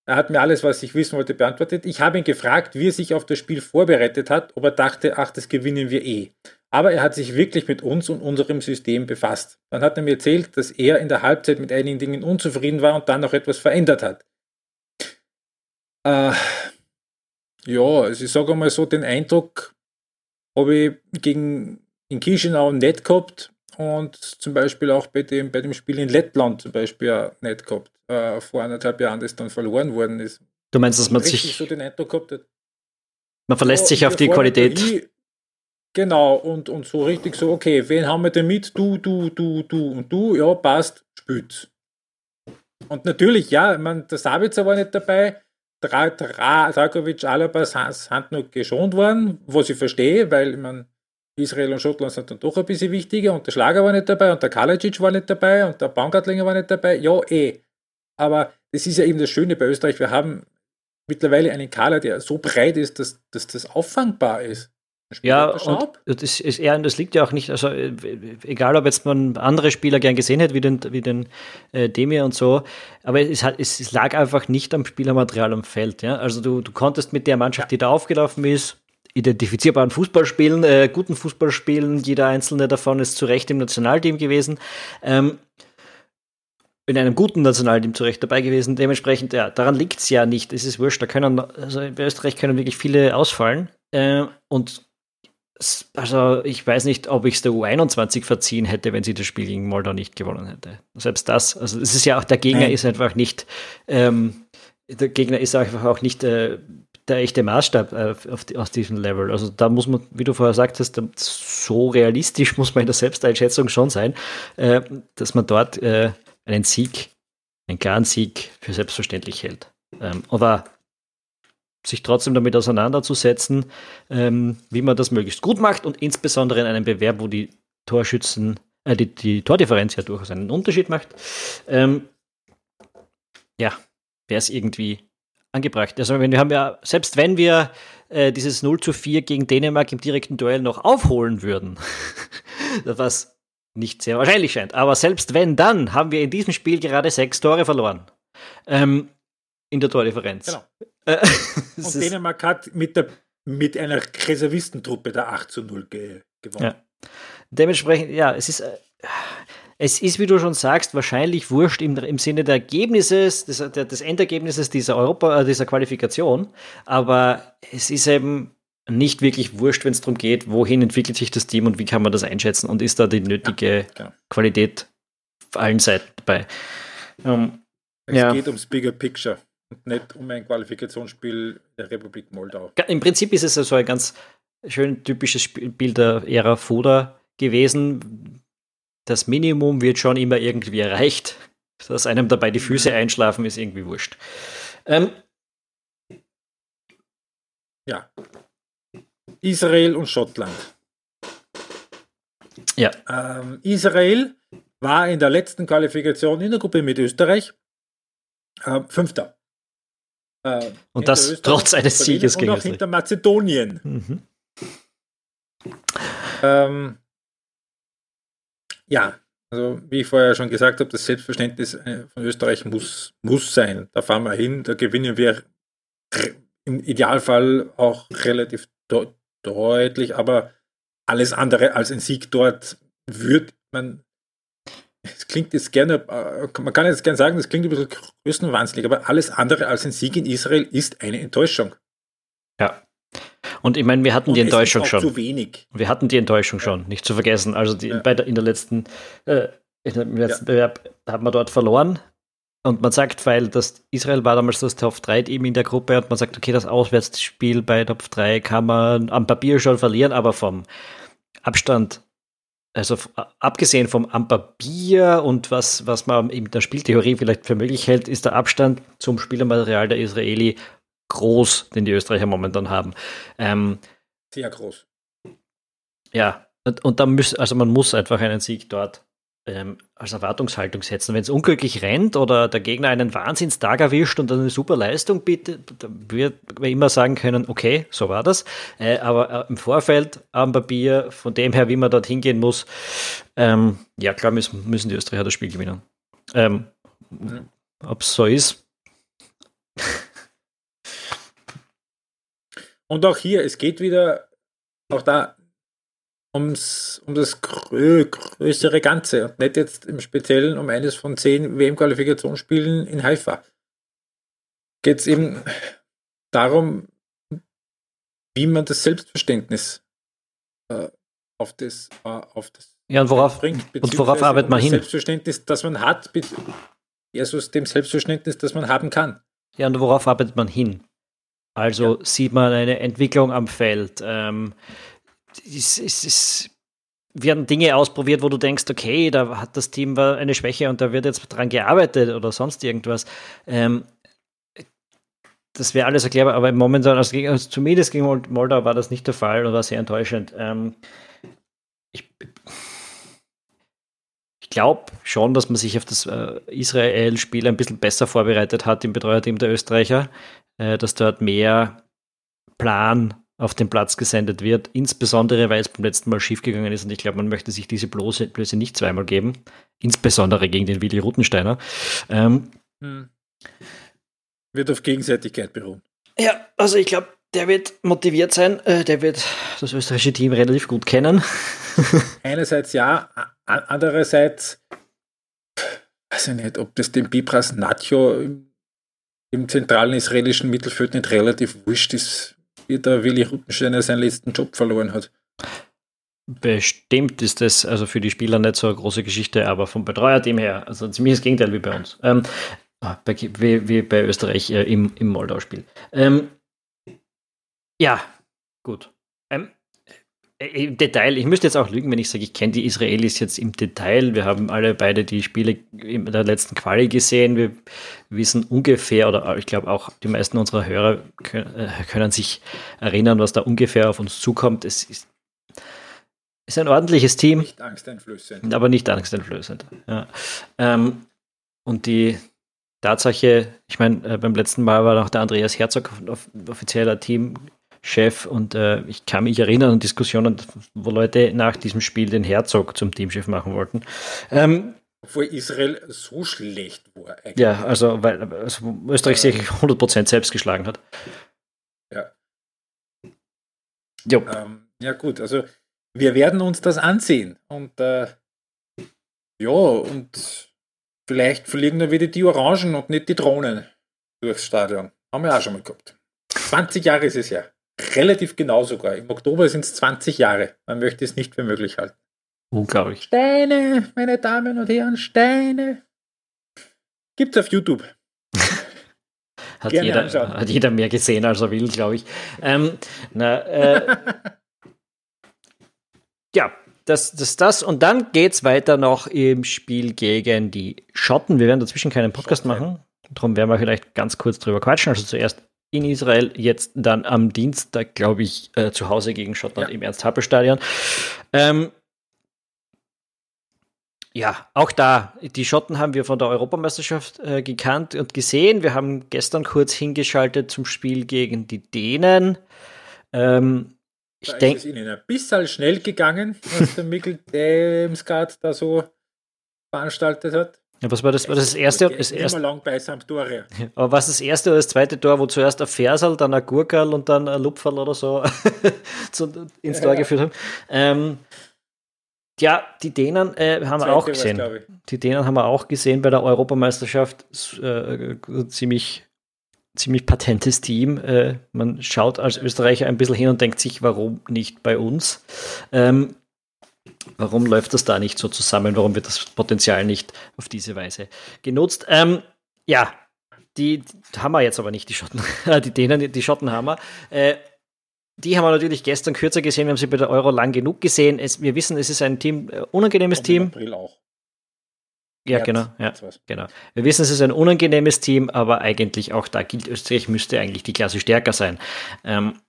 Er hat mir alles, was ich wissen wollte, beantwortet. Ich habe ihn gefragt, wie er sich auf das Spiel vorbereitet hat, ob er dachte, ach, das gewinnen wir eh. Aber er hat sich wirklich mit uns und unserem System befasst. Dann hat er mir erzählt, dass er in der Halbzeit mit einigen Dingen unzufrieden war und dann noch etwas verändert hat. Äh, ja, also ich sage mal so, den Eindruck habe ich gegen in Chisinau nicht gehabt und zum Beispiel auch bei dem, bei dem Spiel in Lettland zum Beispiel nicht gehabt, äh, vor anderthalb Jahren, das dann verloren worden ist. Du meinst, dass man sich so den Eindruck gehabt hat, man verlässt ja, sich auf die Qualität. Genau, und, und so richtig so, okay, wen haben wir denn mit? Du, du, du, du und du, ja, passt, spült. Und natürlich, ja, man, der Sabitzer war nicht dabei, Dra Dragovic, Alaba sind noch geschont worden, was ich verstehe, weil meine, Israel und Schottland sind dann doch ein bisschen wichtiger und der Schlager war nicht dabei und der Kalajic war nicht dabei und der Baumgartlinger war nicht dabei. Ja, eh. Aber das ist ja eben das Schöne bei Österreich. Wir haben mittlerweile einen Kader, der so breit ist, dass, dass das auffangbar ist. Ja, und das ist eher, das liegt ja auch nicht, also äh, egal ob jetzt man andere Spieler gern gesehen hätte, wie den, wie den äh, Demir und so, aber es, hat, es, es, lag einfach nicht am Spielermaterial am Feld. Ja? Also du, du konntest mit der Mannschaft, die da aufgelaufen ist, identifizierbaren Fußball spielen, äh, guten Fußball spielen, jeder einzelne davon ist zu Recht im Nationalteam gewesen. Ähm, in einem guten Nationalteam zu Recht dabei gewesen. Dementsprechend, ja, daran liegt es ja nicht. Es ist wurscht. Da können, also in Österreich können wirklich viele ausfallen. Äh, und also ich weiß nicht, ob ich es der U21 verziehen hätte, wenn sie das Spiel gegen Moldau nicht gewonnen hätte. Selbst das, also es ist ja auch, der Gegner Nein. ist einfach nicht, ähm, der Gegner ist einfach auch nicht äh, der echte Maßstab äh, auf die, aus diesem Level. Also da muss man, wie du vorher sagtest, so realistisch muss man in der Selbsteinschätzung schon sein, äh, dass man dort äh, einen Sieg, einen klaren Sieg für selbstverständlich hält. Ähm, aber sich trotzdem damit auseinanderzusetzen, ähm, wie man das möglichst gut macht und insbesondere in einem Bewerb, wo die Torschützen, äh, die, die Tordifferenz ja durchaus einen Unterschied macht, ähm, ja, wäre es irgendwie angebracht. Also wir haben ja, selbst wenn wir äh, dieses 0 zu 4 gegen Dänemark im direkten Duell noch aufholen würden, was nicht sehr wahrscheinlich scheint, aber selbst wenn, dann haben wir in diesem Spiel gerade sechs Tore verloren. Ähm, in der Tordifferenz. Genau. Äh, und Dänemark hat mit, der, mit einer Reservistentruppe der 8 zu 0 ge gewonnen. Ja. Dementsprechend, ja, es ist, äh, es ist, wie du schon sagst, wahrscheinlich wurscht im, im Sinne des Ergebnisses, des, des Endergebnisses dieser Europa, äh, dieser Qualifikation, aber es ist eben nicht wirklich wurscht, wenn es darum geht, wohin entwickelt sich das Team und wie kann man das einschätzen und ist da die nötige ja, genau. Qualität auf allen Seiten dabei. Ähm, es ja. geht ums Bigger Picture und nicht um ein Qualifikationsspiel der Republik Moldau. Im Prinzip ist es so ein ganz schön typisches Bild der Ära Foda gewesen. Das Minimum wird schon immer irgendwie erreicht. Dass einem dabei die Füße einschlafen, ist irgendwie wurscht. Ähm, ja. Israel und Schottland. Ja. Ähm, Israel war in der letzten Qualifikation in der Gruppe mit Österreich äh, Fünfter. Äh, und das trotz eines Sieges gegen Und auch hinter Mazedonien. Mhm. Ähm, ja, also wie ich vorher schon gesagt habe, das Selbstverständnis äh, von Österreich muss, muss sein. Da fahren wir hin, da gewinnen wir im Idealfall auch relativ de deutlich, aber alles andere als ein Sieg dort würde man es klingt jetzt gerne, äh, man kann jetzt gerne sagen, das klingt ein bisschen größenwahnsinnig, aber alles andere als ein Sieg in Israel ist eine Enttäuschung. Ja. Und ich meine, wir hatten Und die Enttäuschung schon. Zu wenig. Wir hatten die Enttäuschung schon, nicht zu vergessen. Also die, ja. bei der, in der letzten, äh, im letzten ja. Bewerb hat man dort verloren. Und man sagt, weil das Israel war damals das Top 3 Team in der Gruppe und man sagt, okay, das Auswärtsspiel bei Top 3 kann man am Papier schon verlieren, aber vom Abstand also abgesehen vom Ampapier und was, was man in der Spieltheorie vielleicht für möglich hält, ist der Abstand zum Spielermaterial der Israeli groß, den die Österreicher momentan haben. Ähm, Sehr groß. Ja, und, und da muss, also man muss einfach einen Sieg dort ähm, als Erwartungshaltung setzen. Wenn es unglücklich rennt oder der Gegner einen Wahnsinnstag erwischt und eine super Leistung bietet, wird man immer sagen können, okay, so war das. Äh, aber äh, im Vorfeld am Papier, von dem her, wie man dort hingehen muss, ähm, ja klar müssen, müssen die Österreicher das Spiel gewinnen. Ähm. Ob es so ist. Und auch hier, es geht wieder, auch da ums, um das grö größere Ganze und nicht jetzt im Speziellen um eines von zehn WM-Qualifikationsspielen in Haifa. Geht es eben darum, wie man das Selbstverständnis äh, auf das, äh, auf das ja, und worauf, bringt. Und worauf arbeitet man hin? Selbstverständnis, das man hat, versus dem Selbstverständnis, das man haben kann. Ja, und worauf arbeitet man hin? Also ja. sieht man eine Entwicklung am Feld. Ähm, es, es, es werden Dinge ausprobiert, wo du denkst, okay, da hat das Team eine Schwäche und da wird jetzt dran gearbeitet oder sonst irgendwas. Ähm, das wäre alles erklärbar, aber momentan, also, also zumindest gegen Moldau war das nicht der Fall und war sehr enttäuschend. Ähm, ich, ich glaube schon, dass man sich auf das äh, Israel-Spiel ein bisschen besser vorbereitet hat im Betreuerteam der Österreicher, äh, dass dort mehr Plan auf den Platz gesendet wird, insbesondere weil es beim letzten Mal schiefgegangen ist und ich glaube, man möchte sich diese Blöße, Blöße nicht zweimal geben, insbesondere gegen den Willi Rutensteiner. Ähm, hm. Wird auf Gegenseitigkeit beruhen. Ja, also ich glaube, der wird motiviert sein, äh, der wird das österreichische Team relativ gut kennen. Einerseits ja, andererseits weiß ich nicht, ob das dem Bibras Nacho im, im zentralen israelischen Mittelfeld nicht relativ wurscht ist, wie der Willi Ruttensteiner seinen letzten Job verloren hat. Bestimmt ist das also für die Spieler nicht so eine große Geschichte, aber vom Betreuerteam her, also ziemlich das Gegenteil wie bei uns. Ähm, ah, bei, wie, wie, bei Österreich äh, im, im Moldau-Spiel. Ähm, ja, gut. Ähm, äh, Im Detail, ich müsste jetzt auch lügen, wenn ich sage, ich kenne die Israelis jetzt im Detail. Wir haben alle beide die Spiele in der letzten Quali gesehen. Wir wissen ungefähr, oder ich glaube auch die meisten unserer Hörer können, äh, können sich erinnern, was da ungefähr auf uns zukommt. Es ist, ist ein ordentliches Team. Nicht angsteinflößend. Aber nicht angsteinflößend. Ja. Ähm, und die Tatsache, ich meine, äh, beim letzten Mal war noch der Andreas Herzog offizieller Team Chef und äh, ich kann mich erinnern an Diskussionen, wo Leute nach diesem Spiel den Herzog zum Teamchef machen wollten. Ähm, Obwohl Israel so schlecht war. Eigentlich. Ja, also weil also Österreich sich 100% selbst geschlagen hat. Ja. Jo. Ähm, ja gut, also wir werden uns das ansehen und äh, ja, und vielleicht fliegen dann wieder die Orangen und nicht die Drohnen durchs Stadion. Haben wir auch schon mal gehabt. 20 Jahre ist es ja relativ genau sogar. Im Oktober sind es 20 Jahre. Man möchte es nicht für möglich halten. Unglaublich. Steine, meine Damen und Herren, Steine. Gibt's auf YouTube. hat, jeder, hat jeder mehr gesehen, als er will, glaube ich. Ähm, na, äh, ja, das, das, das. Und dann geht es weiter noch im Spiel gegen die Schotten. Wir werden dazwischen keinen Podcast Schotten. machen. Darum werden wir vielleicht ganz kurz drüber quatschen. Also zuerst in Israel, jetzt dann am Dienstag, glaube ich, äh, zu Hause gegen Schottland ja. im Ernst-Happel-Stadion. Ähm, ja, auch da, die Schotten haben wir von der Europameisterschaft äh, gekannt und gesehen. Wir haben gestern kurz hingeschaltet zum Spiel gegen die Dänen. Ähm, ich denke. ist es ihnen ein bisschen schnell gegangen, was der Mikkel Demsgaard da so veranstaltet hat. Ja, was war das? War das, das erste? Das erste lang bei Sampdoria. Aber was das erste oder das zweite Tor, wo zuerst ein Fersal, dann ein Gurkerl und dann ein Lupferl oder so ins Tor ja, geführt haben? Ähm, ja, die Dänen äh, haben wir auch gesehen. Die Dänen haben wir auch gesehen bei der Europameisterschaft. Äh, ziemlich, ziemlich patentes Team. Äh, man schaut als Österreicher ein bisschen hin und denkt sich, warum nicht bei uns? Ähm, Warum läuft das da nicht so zusammen? Warum wird das Potenzial nicht auf diese Weise genutzt? Ähm, ja, die, die, haben wir jetzt aber nicht, die Schotten. die Dänen, die Schotten haben wir. Äh, die haben wir natürlich gestern kürzer gesehen. Wir haben sie bei der Euro lang genug gesehen. Es, wir wissen, es ist ein Team, äh, unangenehmes Team. Im April auch. Ja, genau, ja, genau. Wir wissen, es ist ein unangenehmes Team, aber eigentlich auch da gilt, Österreich müsste eigentlich die Klasse stärker sein. Ähm,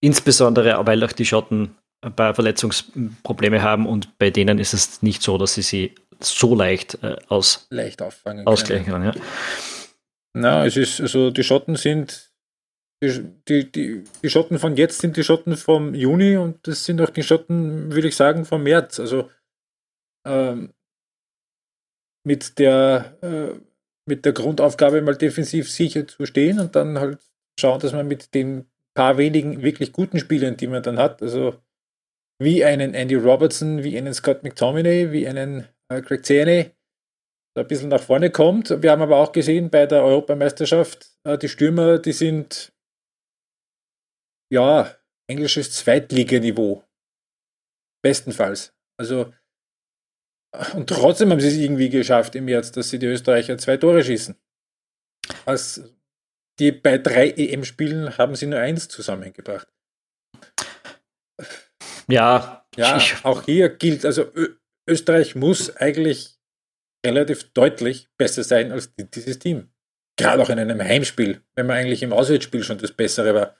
insbesondere, weil auch die Schotten ein paar Verletzungsprobleme haben und bei denen ist es nicht so, dass sie sie so leicht äh, aus, leicht auffangen ausgleichen kann. Ja. Na, es ist, also die Schotten sind, die, die, die, die Schotten von jetzt sind die Schotten vom Juni und das sind auch die Schotten, würde ich sagen, vom März. Also ähm, mit der äh, mit der Grundaufgabe mal defensiv sicher zu stehen und dann halt schauen, dass man mit den paar wenigen wirklich guten Spielern, die man dann hat, also wie einen Andy Robertson, wie einen Scott McTominay, wie einen äh, Craig Zane, ein bisschen nach vorne kommt. Wir haben aber auch gesehen bei der Europameisterschaft, äh, die Stürmer, die sind ja englisches Zweitliganiveau. Bestenfalls. Also und trotzdem haben sie es irgendwie geschafft im März, dass sie die Österreicher zwei Tore schießen. Als die bei drei EM-Spielen haben sie nur eins zusammengebracht. Ja, ja auch hier gilt, also Ö Österreich muss eigentlich relativ deutlich besser sein als dieses Team. Gerade auch in einem Heimspiel, wenn man eigentlich im Auswärtsspiel schon das Bessere war.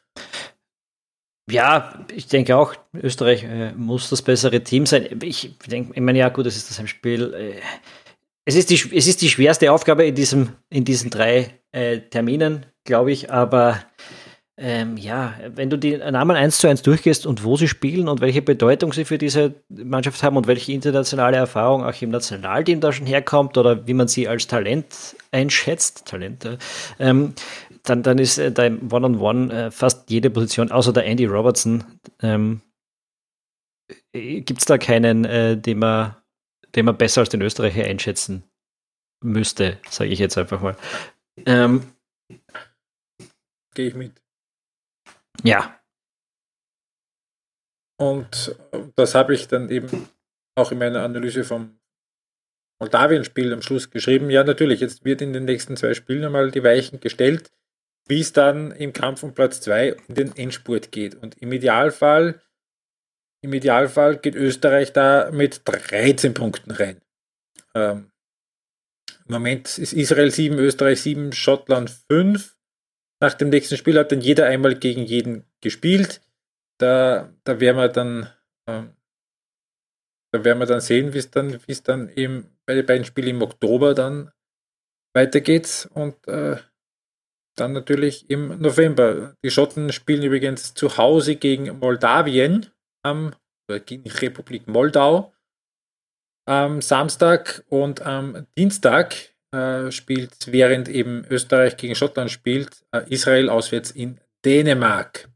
Ja, ich denke auch, Österreich äh, muss das bessere Team sein. Ich denke, ich meine, ja, gut, das ist das Heimspiel. Äh, es, ist die, es ist die schwerste Aufgabe in, diesem, in diesen drei äh, Terminen, glaube ich, aber ähm, ja, wenn du die Namen eins zu eins durchgehst und wo sie spielen und welche Bedeutung sie für diese Mannschaft haben und welche internationale Erfahrung auch im Nationalteam da schon herkommt oder wie man sie als Talent einschätzt, Talente, ähm, dann, dann ist äh, da One-on-One äh, fast jede Position, außer der Andy Robertson, ähm, äh, gibt es da keinen, äh, den, man, den man besser als den Österreicher einschätzen müsste, sage ich jetzt einfach mal. Ähm, Gehe ich mit. Ja. Und das habe ich dann eben auch in meiner Analyse vom Moldawien-Spiel am Schluss geschrieben. Ja, natürlich, jetzt wird in den nächsten zwei Spielen einmal die Weichen gestellt wie es dann im Kampf um Platz 2 in den Endspurt geht. Und im Idealfall, im Idealfall geht Österreich da mit 13 Punkten rein. Ähm, Im Moment ist Israel 7, Österreich 7, Schottland 5. Nach dem nächsten Spiel hat dann jeder einmal gegen jeden gespielt. Da, da werden wir dann, ähm, da werden wir dann sehen, wie es dann, wie es dann eben bei den beiden Spielen im Oktober dann weitergeht. Und äh, dann natürlich im November. Die Schotten spielen übrigens zu Hause gegen Moldawien am gegen die Republik Moldau am Samstag und am Dienstag äh, spielt, während eben Österreich gegen Schottland spielt, äh, Israel auswärts in Dänemark.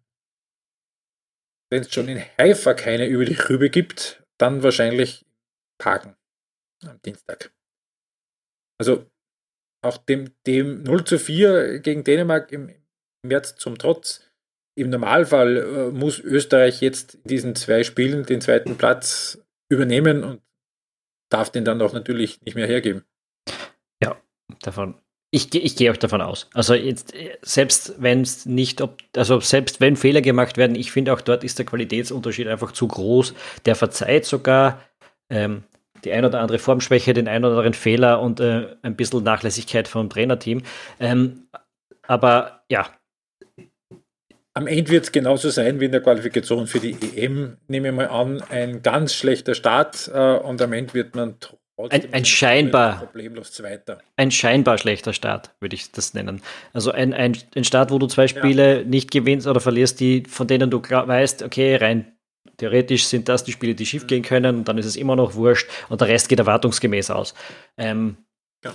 Wenn es schon in Haifa keine über die Rübe gibt, dann wahrscheinlich Hagen am Dienstag. Also auch dem, dem 0 zu 4 gegen Dänemark im März zum Trotz. Im Normalfall äh, muss Österreich jetzt in diesen zwei Spielen den zweiten Platz übernehmen und darf den dann auch natürlich nicht mehr hergeben. Davon. Ich, ich gehe auch davon aus. Also jetzt, selbst wenn es nicht, ob, also selbst wenn Fehler gemacht werden, ich finde auch dort ist der Qualitätsunterschied einfach zu groß. Der verzeiht sogar. Ähm, die ein oder andere Formschwäche, den ein oder anderen Fehler und äh, ein bisschen Nachlässigkeit vom Trainerteam. Ähm, aber ja. Am Ende wird es genauso sein wie in der Qualifikation für die EM, nehme ich mal an, ein ganz schlechter Start äh, und am Ende wird man ein, ein scheinbar. Ein scheinbar schlechter Start, würde ich das nennen. Also ein, ein, ein Start, wo du zwei Spiele ja. nicht gewinnst oder verlierst, die, von denen du weißt, okay, rein Theoretisch sind das die Spiele, die schief gehen können und dann ist es immer noch wurscht und der Rest geht erwartungsgemäß aus. Ähm, ja.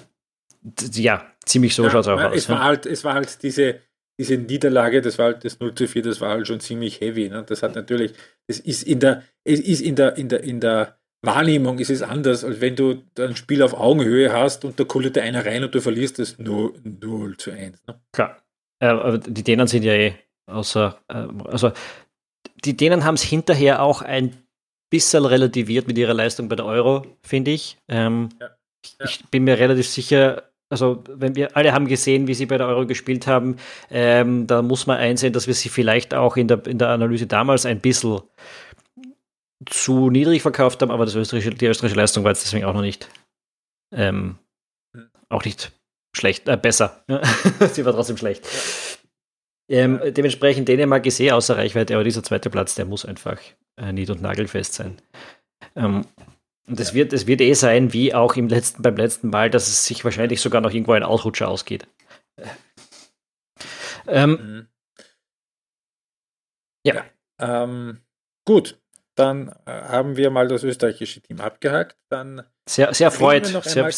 ja. ziemlich so ja, schaut es auch aus. Es, war halt, es war halt diese, diese Niederlage, das war halt das 0 zu 4, das war halt schon ziemlich heavy. Ne? Das hat natürlich, es ist in der, es ist in der, in der, in der Wahrnehmung ist es anders, als wenn du ein Spiel auf Augenhöhe hast und da kullert einer rein und du verlierst das 0, 0 zu 1. Ne? Klar. Äh, aber die Dänen sind ja eh außer, äh, also die Dänen haben es hinterher auch ein bisschen relativiert mit ihrer Leistung bei der Euro, finde ich. Ähm, ja. Ja. Ich bin mir relativ sicher, also wenn wir alle haben gesehen, wie sie bei der Euro gespielt haben, ähm, da muss man einsehen, dass wir sie vielleicht auch in der, in der Analyse damals ein bisschen zu niedrig verkauft haben, aber das österreichische, die österreichische Leistung war jetzt deswegen auch noch nicht ähm, hm. auch nicht schlecht, äh, besser. sie war trotzdem schlecht. Ja. Ähm, dementsprechend Dänemark ist eh außer Reichweite, aber dieser zweite Platz, der muss einfach äh, nied- und nagelfest sein. Ähm, Und es wird, es wird eh sein, wie auch im letzten, beim letzten Mal, dass es sich wahrscheinlich sogar noch irgendwo ein Ausrutscher ausgeht. Ähm, mhm. Ja. ja ähm, gut, dann äh, haben wir mal das österreichische Team abgehakt. Dann sehr, sehr erfreut. Sehr,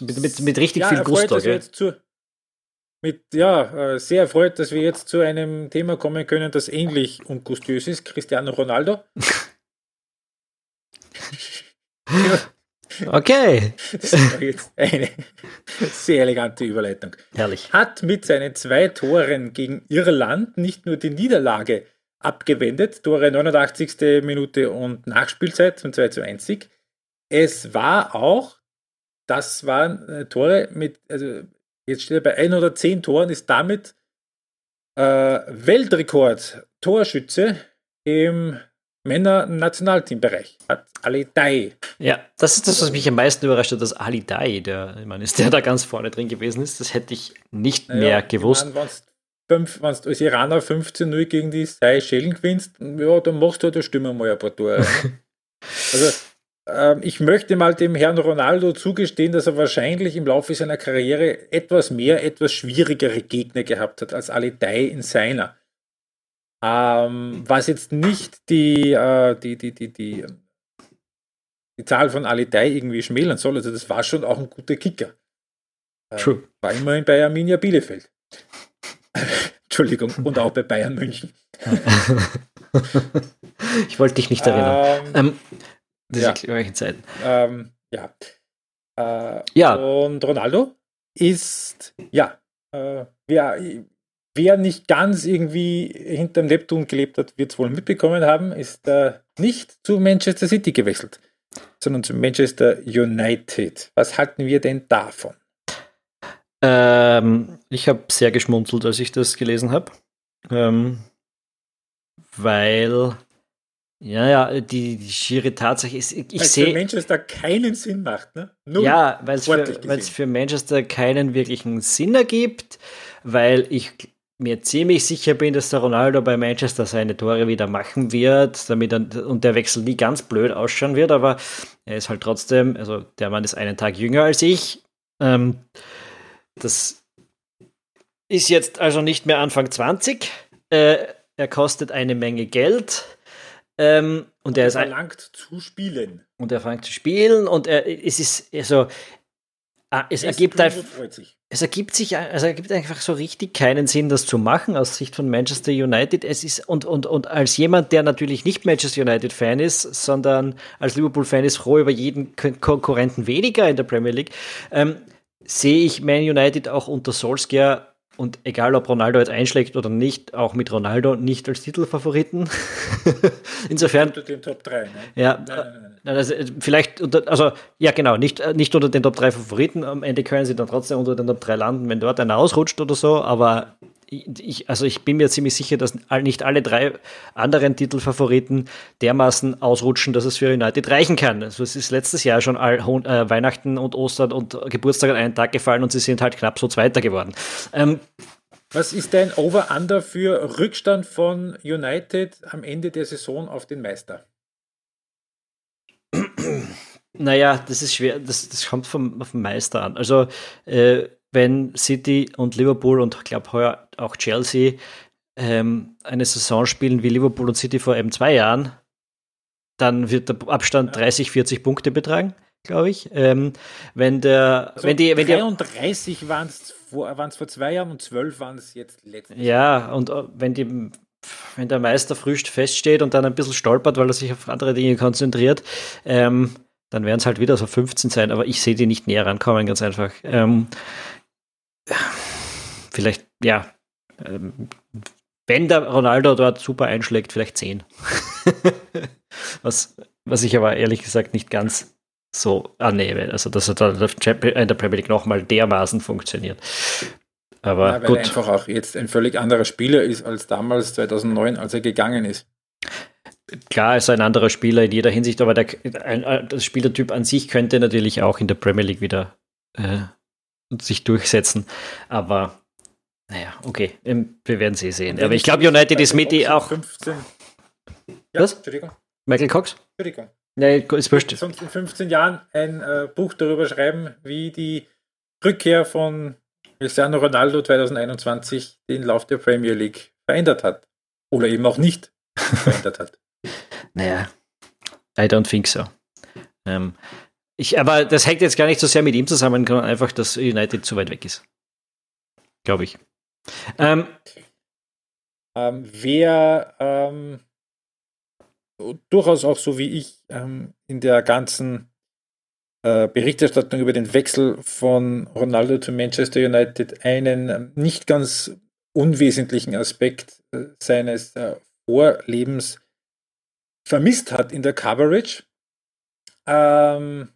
mit, mit, mit, richtig ja, viel Gusto. Zu, mit, ja, äh, sehr erfreut, dass wir jetzt zu einem Thema kommen können, das ähnlich ungustiös ist. Cristiano Ronaldo. Okay. Das war jetzt eine sehr elegante Überleitung. Herrlich. Hat mit seinen zwei Toren gegen Irland nicht nur die Niederlage abgewendet, Tore 89. Minute und Nachspielzeit zum 2 zu 1 Sieg. Es war auch, das waren äh, Tore mit, also jetzt steht er bei 110 Toren, ist damit äh, Weltrekord Torschütze im Männer-Nationalteambereich. Hat Ali Dai. Ja, das ist das, was mich am meisten überrascht hat, dass Ali Dai, der, meine, ist der da ganz vorne drin gewesen ist. Das hätte ich nicht naja, mehr gewusst. Ich mein, wenn du als Iraner 15-0 gegen die Seychellen gewinnst, ja, dann machst du halt, da stimmen mal ein paar Tore. also, ähm, ich möchte mal dem Herrn Ronaldo zugestehen, dass er wahrscheinlich im Laufe seiner Karriere etwas mehr, etwas schwierigere Gegner gehabt hat als Ali Dai in seiner. Ähm, was jetzt nicht die, äh, die, die, die, die, die Zahl von Ali Dai irgendwie schmälern soll. Also das war schon auch ein guter Kicker. Äh, True. War immerhin bei Arminia Bielefeld. Entschuldigung, und auch bei Bayern München. ich wollte dich nicht erinnern. Ähm, ähm, das ja. ist Zeiten. Ähm, ja. Äh, ja. Und Ronaldo ist, ja, äh, wer, wer nicht ganz irgendwie hinterm Neptun gelebt hat, wird es wohl mitbekommen haben, ist äh, nicht zu Manchester City gewechselt, sondern zu Manchester United. Was halten wir denn davon? Ähm, ich habe sehr geschmunzelt, als ich das gelesen habe. Ähm, weil, ja, ja, die, die schiere Tatsache ist, ich, ich sehe. Manchester keinen Sinn macht, ne? Null ja, weil es für, für Manchester keinen wirklichen Sinn ergibt, weil ich mir ziemlich sicher bin, dass der Ronaldo bei Manchester seine Tore wieder machen wird, damit er, und der Wechsel nie ganz blöd ausschauen wird, aber er ist halt trotzdem, also der Mann ist einen Tag jünger als ich. Ähm, das ist jetzt also nicht mehr Anfang 20. Äh, er kostet eine Menge Geld. Ähm, und er, er verlangt zu spielen. Und er verlangt zu spielen und er, es ist also ah, es, ergibt einfach, es ergibt sich also ergibt einfach so richtig keinen Sinn, das zu machen aus Sicht von Manchester United. Es ist und und und als jemand, der natürlich nicht Manchester United Fan ist, sondern als Liverpool Fan ist froh über jeden Konkurrenten weniger in der Premier League. Ähm, sehe ich Man United auch unter Solskjaer und egal ob Ronaldo jetzt einschlägt oder nicht, auch mit Ronaldo nicht als Titelfavoriten. Insofern. Unter den Top 3, ne? Ja. Nein, nein, nein. Also vielleicht unter, also ja genau, nicht, äh, nicht unter den Top 3 Favoriten. Am Ende können sie dann trotzdem unter den Top 3 landen, wenn dort einer ausrutscht oder so, aber ich, also ich bin mir ziemlich sicher, dass nicht alle drei anderen Titelfavoriten dermaßen ausrutschen, dass es für United reichen kann. Also es ist letztes Jahr schon all, äh, Weihnachten und Ostern und Geburtstag an einen Tag gefallen und sie sind halt knapp so Zweiter geworden. Ähm, Was ist dein Over-Under für Rückstand von United am Ende der Saison auf den Meister? Naja, das ist schwer, das, das kommt vom, vom Meister an. Also äh, wenn City und Liverpool und ich glaube heuer auch Chelsea ähm, eine Saison spielen wie Liverpool und City vor eben zwei Jahren, dann wird der Abstand 30, 40 Punkte betragen, glaube ich. Ähm, wenn der, also wenn die, wenn 33 waren es vor, vor zwei Jahren und 12 waren es jetzt letztes Ja, und äh, wenn die, wenn der Meister früh feststeht und dann ein bisschen stolpert, weil er sich auf andere Dinge konzentriert, ähm, dann werden es halt wieder so 15 sein, aber ich sehe die nicht näher rankommen, ganz einfach. Ähm, vielleicht, ja, ähm, wenn der Ronaldo dort super einschlägt, vielleicht 10. was, was ich aber ehrlich gesagt nicht ganz so annehme. Also, dass er dann in der Premier League nochmal dermaßen funktioniert. Aber ja, weil gut. er einfach auch jetzt ein völlig anderer Spieler ist als damals 2009, als er gegangen ist. Klar ist er ein anderer Spieler in jeder Hinsicht, aber der, ein, das Spielertyp an sich könnte natürlich auch in der Premier League wieder äh, sich durchsetzen. Aber naja, okay, ähm, wir werden sie sehen. Aber ich glaube, United ist mit die auch. 15. Ja, Was? Entschuldigung. Michael Cox? Entschuldigung. Nee, ist wurscht. Sonst in 15 Jahren ein äh, Buch darüber schreiben, wie die Rückkehr von Cristiano Ronaldo 2021 den Lauf der Premier League verändert hat. Oder eben auch nicht verändert hat. Naja, I don't think so. Ähm, ich, aber das hängt jetzt gar nicht so sehr mit ihm zusammen, sondern einfach, dass United zu weit weg ist. Glaube ich. Ähm, ähm, wer ähm, durchaus auch so wie ich ähm, in der ganzen äh, Berichterstattung über den Wechsel von Ronaldo zu Manchester United einen ähm, nicht ganz unwesentlichen Aspekt äh, seines äh, Vorlebens vermisst hat in der Coverage. Ähm,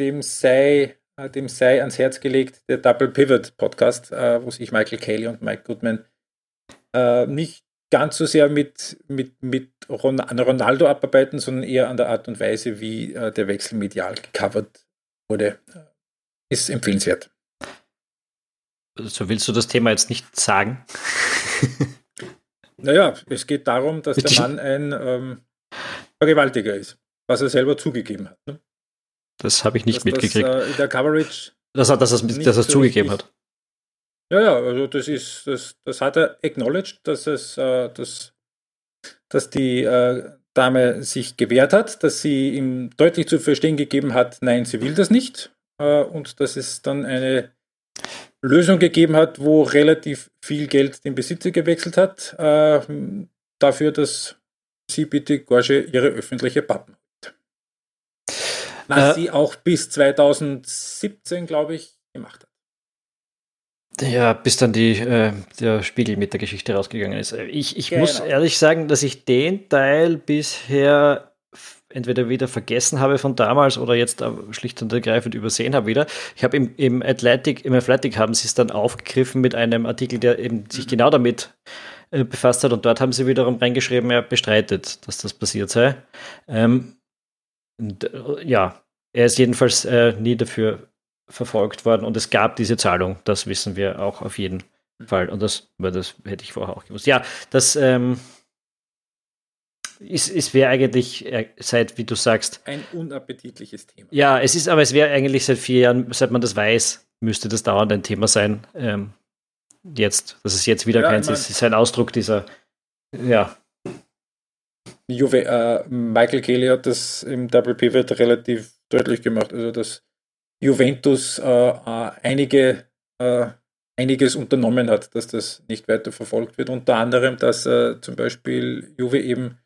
dem sei äh, dem sei ans Herz gelegt der Double Pivot Podcast, äh, wo sich Michael Cayley und Mike Goodman äh, nicht ganz so sehr mit, mit, mit Ronaldo abarbeiten, sondern eher an der Art und Weise, wie der Wechsel medial gecovert wurde. Ist empfehlenswert. So willst du das Thema jetzt nicht sagen? naja, es geht darum, dass der Mann ein ähm, Vergewaltiger ist, was er selber zugegeben hat. Ne? Das habe ich nicht dass mitgekriegt. Das, äh, in der Coverage. Das hat, dass er es zugegeben hat. Ja, ja, also das ist, das, das hat er acknowledged, dass es, äh, dass, dass die äh, Dame sich gewehrt hat, dass sie ihm deutlich zu verstehen gegeben hat, nein, sie will das nicht. Äh, und dass es dann eine Lösung gegeben hat, wo relativ viel Geld den Besitzer gewechselt hat, äh, dafür, dass sie bitte Gorge ihre öffentliche Pappen. Was äh, sie auch bis 2017, glaube ich, gemacht hat. Ja, bis dann die, äh, der Spiegel mit der Geschichte rausgegangen ist. Ich, ich genau. muss ehrlich sagen, dass ich den Teil bisher entweder wieder vergessen habe von damals oder jetzt schlicht und ergreifend übersehen habe wieder. Ich habe im, im Athletic, im Athletic haben sie es dann aufgegriffen mit einem Artikel, der eben sich mhm. genau damit äh, befasst hat und dort haben sie wiederum reingeschrieben, er bestreitet, dass das passiert sei. Ähm, und, äh, ja, er ist jedenfalls äh, nie dafür verfolgt worden und es gab diese Zahlung, das wissen wir auch auf jeden Fall. Und das, das hätte ich vorher auch gewusst. Ja, das ähm, ist, es wäre eigentlich äh, seit, wie du sagst. Ein unappetitliches Thema. Ja, es ist, aber es wäre eigentlich seit vier Jahren, seit man das weiß, müsste das dauernd ein Thema sein. Ähm, jetzt, dass es jetzt wieder ja, keins ist, ist ein Ausdruck dieser, ja. Juve, äh, Michael Kelly hat das im Double Pivot relativ deutlich gemacht. Also, dass Juventus äh, äh, einige, äh, einiges unternommen hat, dass das nicht weiter verfolgt wird. Unter anderem, dass äh, zum Beispiel Juve eben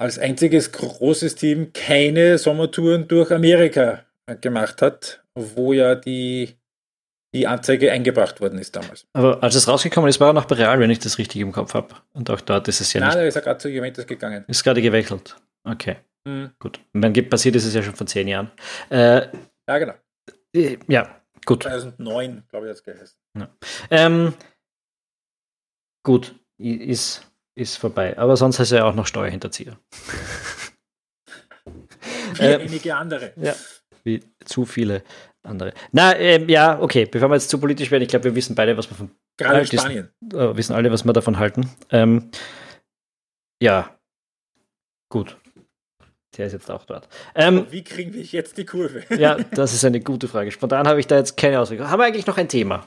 als einziges großes Team keine Sommertouren durch Amerika gemacht hat, wo ja die, die Anzeige eingebracht worden ist damals. Aber als es rausgekommen ist, war er noch bei Real, wenn ich das richtig im Kopf habe. Und auch dort ist es ja Nein, nicht. Nein, er ist ja gerade zu Juventus gegangen. Ist gerade gewechselt. Okay. Mhm. Gut. Wenn passiert ist es ja schon vor zehn Jahren. Äh, ja, genau. Äh, ja, gut. 2009, glaube ich, hat es geheißen. Ja. Ähm, gut, ist, ist vorbei. Aber sonst heißt er ja auch noch Steuerhinterzieher. Wie ähm, einige andere. Ja, wie zu viele andere. Na, ähm, ja, okay, bevor wir jetzt zu politisch werden, ich glaube, wir wissen beide, was wir von Gerade Spanien. Äh, wissen alle, was wir davon halten. Ähm, ja, gut. Der ist jetzt auch dort. Ähm, wie kriegen wir jetzt die Kurve? ja, das ist eine gute Frage. Spontan habe ich da jetzt keine Auswirkungen. Haben wir eigentlich noch ein Thema?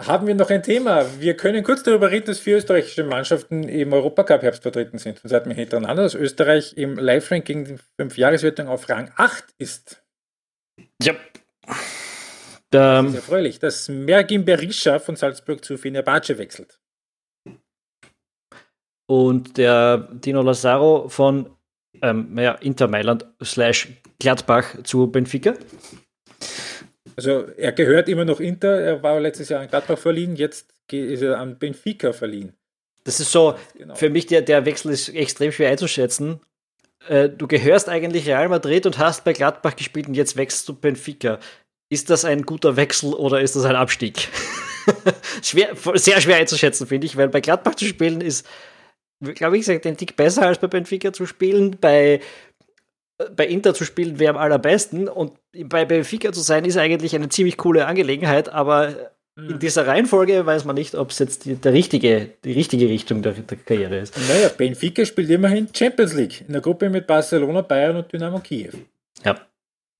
Haben wir noch ein Thema? Wir können kurz darüber reden, dass vier österreichische Mannschaften im Europacup-Herbst vertreten sind. Von seit mir hintereinander, dass Österreich im Live-Ranking der Fünf-Jahreswertung auf Rang 8 ist. Ja. Das ist erfreulich, dass Mergin Berisha von Salzburg zu Fenerbahce wechselt und der Dino Lazaro von ähm, ja, Inter Mailand slash Gladbach zu Benfica. Also er gehört immer noch Inter, er war letztes Jahr an Gladbach verliehen, jetzt ist er an Benfica verliehen. Das ist so, genau. für mich der, der Wechsel ist extrem schwer einzuschätzen. Äh, du gehörst eigentlich Real Madrid und hast bei Gladbach gespielt und jetzt wechselst du Benfica. Ist das ein guter Wechsel oder ist das ein Abstieg? schwer, sehr schwer einzuschätzen, finde ich, weil bei Gladbach zu spielen ist glaube ich, den Tick besser als bei Benfica zu spielen. Bei, bei Inter zu spielen wäre am allerbesten. Und bei Benfica zu sein ist eigentlich eine ziemlich coole Angelegenheit, aber in dieser Reihenfolge weiß man nicht, ob es jetzt die, der richtige, die richtige Richtung der, der, Karriere ist. Naja, Benfica spielt immerhin Champions League in der Gruppe mit Barcelona, Bayern und Dynamo Kiew. Ja.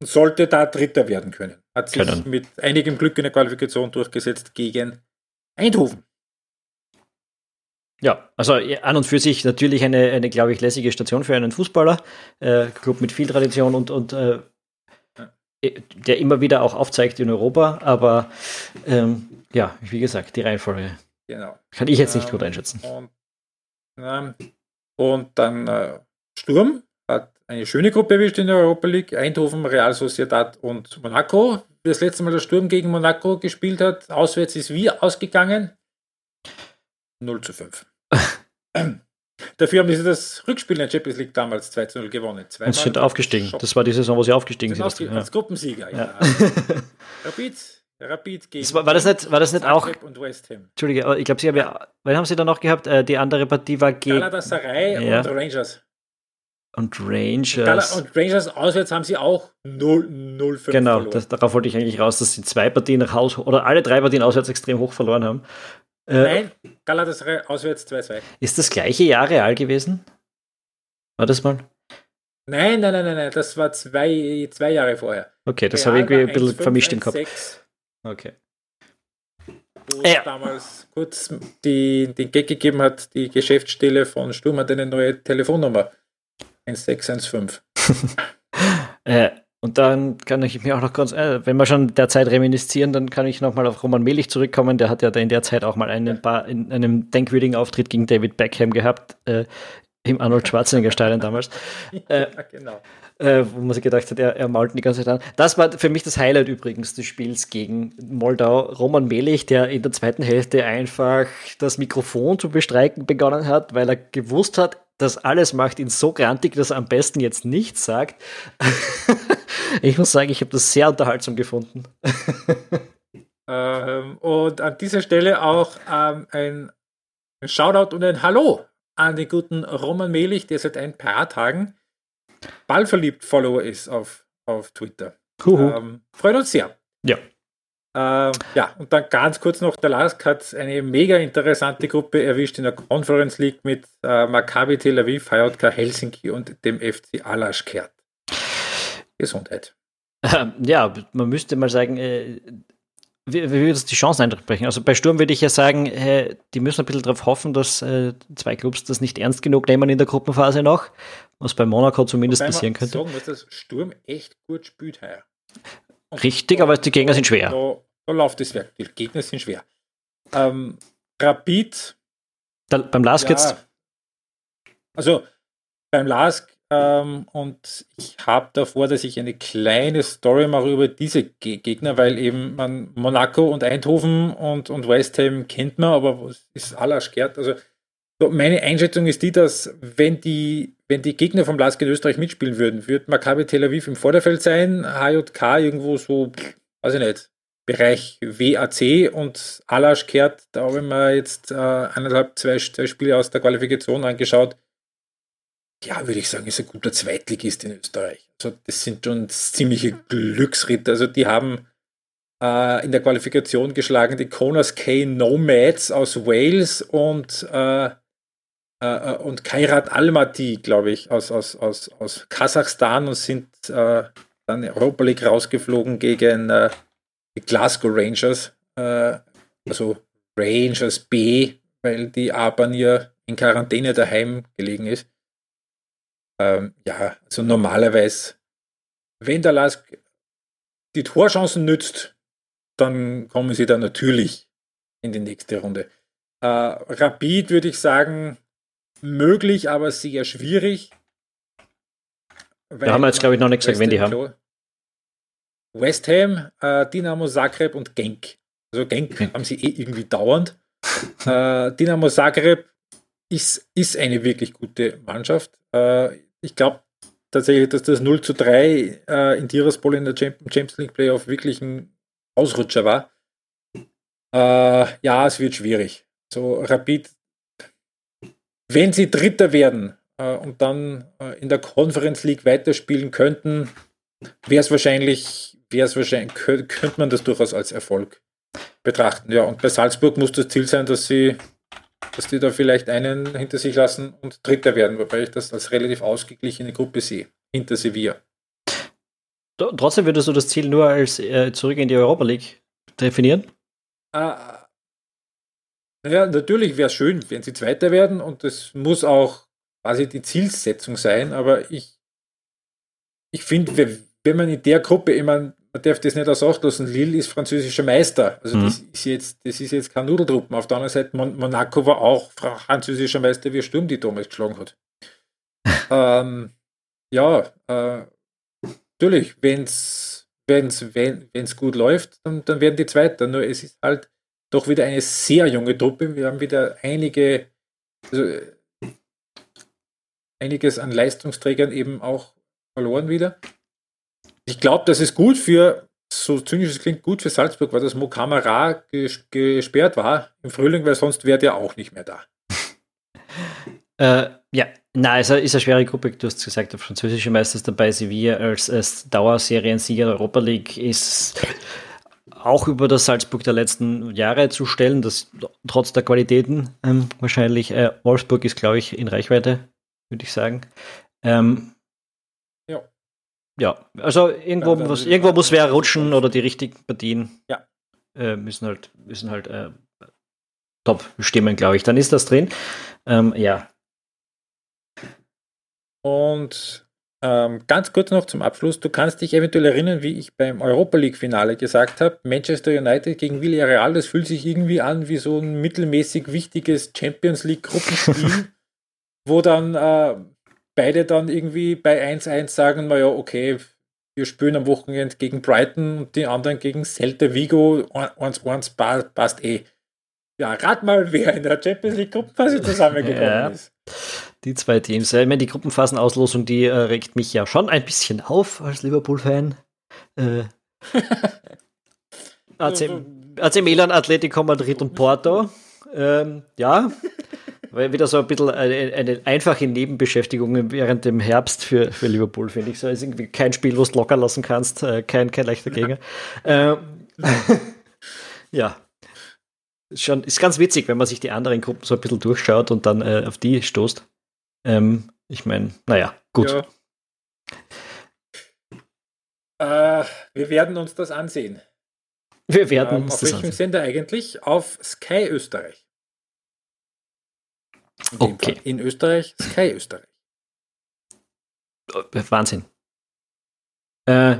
Und sollte da Dritter werden können. Hat sich können. mit einigem Glück in der Qualifikation durchgesetzt gegen Eindhoven. Ja, also an und für sich natürlich eine, eine glaube ich, lässige Station für einen Fußballer. Äh, Club mit viel Tradition und, und äh, der immer wieder auch aufzeigt in Europa, aber ähm, ja, wie gesagt, die Reihenfolge genau. kann ich jetzt nicht ähm, gut einschätzen. Und, ähm, und dann äh, Sturm hat eine schöne Gruppe erwischt in der Europa League. Eindhoven, Real Sociedad und Monaco. Das letzte Mal der Sturm gegen Monaco gespielt hat, auswärts ist wie ausgegangen? 0 zu 5. Dafür haben sie das Rückspiel in der Champions League damals 2 zu 0 gewonnen. Zweimal und sind aufgestiegen. Shop. Das war die Saison, wo sie aufgestiegen sind. sind als Gruppensieger, ja. ja. Rapid, Rapid gegen das war, war, das nicht, war das nicht auch. Und West Ham. Entschuldige, ich glaube, sie haben ja. Wen haben sie da noch gehabt? Äh, die andere Partie war gegen. Galatasaray ja. und Rangers. Und Rangers. Und Rangers auswärts haben sie auch 0-5 Genau, das, darauf wollte ich eigentlich raus, dass sie zwei Partien nach Haus oder alle drei Partien auswärts extrem hoch verloren haben. Äh, Nein, Galatasaray auswärts 2-2. Ist das gleiche Jahr real gewesen? War das mal? Nein, nein, nein, nein, nein, das war zwei, zwei Jahre vorher. Okay, das habe ich irgendwie ein bisschen 1, vermischt im Kopf. 6, okay. Wo es ja. damals kurz die, den Gag gegeben hat, die Geschäftsstelle von Sturm hat eine neue Telefonnummer. 1615. äh, und dann kann ich mir auch noch ganz, äh, wenn wir schon derzeit reminiszieren, dann kann ich noch mal auf Roman Melich zurückkommen. Der hat ja da in der Zeit auch mal einen paar, in einem denkwürdigen Auftritt gegen David Beckham gehabt, äh, im Arnold Schwarzenegger Stadion damals. Äh, ja, genau. Äh, wo man sich gedacht hat, er, er malt die ganze Zeit an. Das war für mich das Highlight übrigens des Spiels gegen Moldau. Roman Melich, der in der zweiten Hälfte einfach das Mikrofon zu bestreiken begonnen hat, weil er gewusst hat, das alles macht ihn so grantig, dass er am besten jetzt nichts sagt. ich muss sagen, ich habe das sehr unterhaltsam gefunden. ähm, und an dieser Stelle auch ähm, ein, Shoutout und ein Hallo an den guten Roman Melich, der seit ein paar Tagen ballverliebt Follower ist auf, auf Twitter. Ähm, freut uns sehr. Ja. Ähm, ja, und dann ganz kurz noch, der Lask hat eine mega interessante Gruppe erwischt in der Conference League mit äh, Maccabi Tel Aviv, HJK Helsinki und dem FC Alaschkert. Gesundheit. Ähm, ja, man müsste mal sagen, äh, wie, wie würde die Chancen einbrechen? Also bei Sturm würde ich ja sagen, äh, die müssen ein bisschen darauf hoffen, dass äh, zwei Clubs das nicht ernst genug nehmen in der Gruppenphase noch, was bei Monaco zumindest Wobei passieren könnte. sagen, dass das Sturm echt gut spielt heuer. Richtig, aber die Gegner sind schwer. Da, da läuft es weg. Die Gegner sind schwer. Ähm, Rapid. Da, beim Lask ja, jetzt. Also beim Lask ähm, und ich habe davor, dass ich eine kleine Story mache über diese Ge Gegner, weil eben man Monaco und Eindhoven und, und West Ham kennt man, aber was ist Alasch gehört? Also meine Einschätzung ist die, dass wenn die, wenn die Gegner vom Lask in Österreich mitspielen würden, würde Maccabi Tel Aviv im Vorderfeld sein, HJK irgendwo so, weiß ich nicht, Bereich WAC und Alasch kehrt, da habe ich mir jetzt äh, eineinhalb, zwei, zwei Spiele aus der Qualifikation angeschaut. Ja, würde ich sagen, ist ein guter Zweitligist in Österreich. Also das sind schon ziemliche Glücksritter. Also die haben äh, in der Qualifikation geschlagen die Konas K Nomads aus Wales und äh, äh, äh, und Kairat Almaty, glaube ich, aus, aus, aus, aus Kasachstan und sind äh, dann Europa League rausgeflogen gegen äh, die Glasgow Rangers, äh, also Rangers B, weil die Abanier in Quarantäne daheim gelegen ist. Ähm, ja, also normalerweise, wenn der Lask die Torchancen nützt, dann kommen sie da natürlich in die nächste Runde. Äh, Rapid würde ich sagen, möglich, aber sehr schwierig. Da haben wir jetzt, glaube ich, noch nicht gesagt, wenn die haben. West Ham, äh, Dynamo Zagreb und Genk. Also Genk hm. haben sie eh irgendwie dauernd. äh, Dynamo Zagreb ist, ist eine wirklich gute Mannschaft. Äh, ich glaube tatsächlich, dass das 0 zu 3 äh, in Tiraspol in der Champions League Playoff wirklich ein Ausrutscher war. Äh, ja, es wird schwierig. So Rapid wenn sie Dritter werden äh, und dann äh, in der Conference League weiterspielen könnten, wäre es wahrscheinlich, wäre es wahrscheinlich, könnte man das durchaus als Erfolg betrachten. Ja, und bei Salzburg muss das Ziel sein, dass sie, dass die da vielleicht einen hinter sich lassen und Dritter werden, wobei ich das als relativ ausgeglichene Gruppe sehe, hinter Sevilla. Trotzdem würdest du das Ziel nur als äh, zurück in die Europa League definieren? Äh, naja, natürlich wäre es schön, wenn sie Zweiter werden und das muss auch quasi die Zielsetzung sein, aber ich, ich finde, wenn man in der Gruppe, ich meine, man darf das nicht außer Acht lassen, Lille ist französischer Meister. Also mhm. das ist jetzt, das ist jetzt kein Nudeltruppen. Auf der anderen Seite, Mon Monaco war auch französischer Meister, wie Sturm die damals geschlagen hat. ähm, ja, äh, natürlich, wenn's, wenn's, wenn es gut läuft, dann, dann werden die Zweiter. Nur es ist halt doch wieder eine sehr junge Truppe. Wir haben wieder einige, also einiges an Leistungsträgern eben auch verloren wieder. Ich glaube, das ist gut für, so zynisch es klingt, gut für Salzburg, weil das Mokamara ges gesperrt war im Frühling, weil sonst wäre der auch nicht mehr da. äh, ja, na, es ist eine schwere Gruppe. Du hast gesagt, der französische Meister ist dabei. Sevilla als, als Dauerseriensieger der Europa League ist auch über das Salzburg der letzten Jahre zu stellen, das trotz der Qualitäten ähm, wahrscheinlich. Äh, Wolfsburg ist, glaube ich, in Reichweite, würde ich sagen. Ähm, ja. Ja, also irgendwo, ja, muss, irgendwo muss wer rutschen oder die richtigen Partien ja. äh, müssen halt, müssen halt äh, top stimmen, glaube ich. Dann ist das drin. Ähm, ja. Und ganz kurz noch zum Abschluss. Du kannst dich eventuell erinnern, wie ich beim Europa League-Finale gesagt habe, Manchester United gegen Villarreal, das fühlt sich irgendwie an wie so ein mittelmäßig wichtiges Champions League-Gruppenspiel, wo dann äh, beide dann irgendwie bei 1-1 sagen, naja, okay, wir spielen am Wochenende gegen Brighton und die anderen gegen Celta Vigo, 1-1 passt eh. Ja, rat mal, wer in der Champions League Gruppenphase zusammengekommen ja. ist. Die zwei Teams. Ich meine, die Gruppenphasenauslosung, die äh, regt mich ja schon ein bisschen auf als Liverpool-Fan. Äh, AC, AC Milan, Atletico Madrid und Porto. Ähm, ja, weil wieder so ein bisschen eine, eine, einfache Nebenbeschäftigung während dem Herbst für, für Liverpool, finde ich. So ist irgendwie kein Spiel, wo du locker lassen kannst, äh, kein, kein leichter Gegner. Ähm, ja, schon, ist ganz witzig, wenn man sich die anderen Gruppen so ein bisschen durchschaut und dann äh, auf die stoßt. Ähm, ich meine, naja, gut. Ja. Äh, wir werden uns das ansehen. Wir werden ähm, uns auf das welchem ansehen. Sender eigentlich? Auf Sky Österreich. In okay. In Österreich, Sky Österreich. Äh, Wahnsinn. Äh,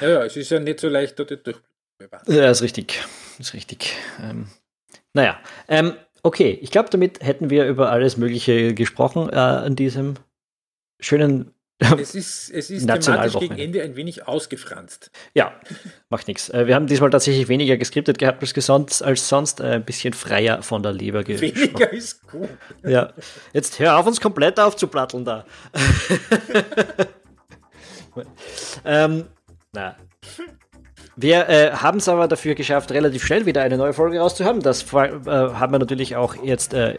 ja, ja, es ist ja nicht so leicht dort durch. Ja, ist richtig. Ist richtig. Ähm, naja, ähm, okay, ich glaube, damit hätten wir über alles Mögliche gesprochen äh, an diesem schönen es ist, es ist thematisch gegen Ende ein wenig ausgefranst. Ja, macht nichts. Äh, wir haben diesmal tatsächlich weniger geskriptet gehabt als, gesonst, als sonst, äh, ein bisschen freier von der Leber gesprochen. Weniger ist gut. Ja, jetzt hör auf, uns komplett aufzuplatteln da. ähm, na, wir äh, haben es aber dafür geschafft, relativ schnell wieder eine neue Folge rauszuhaben. Das äh, haben wir natürlich auch jetzt äh,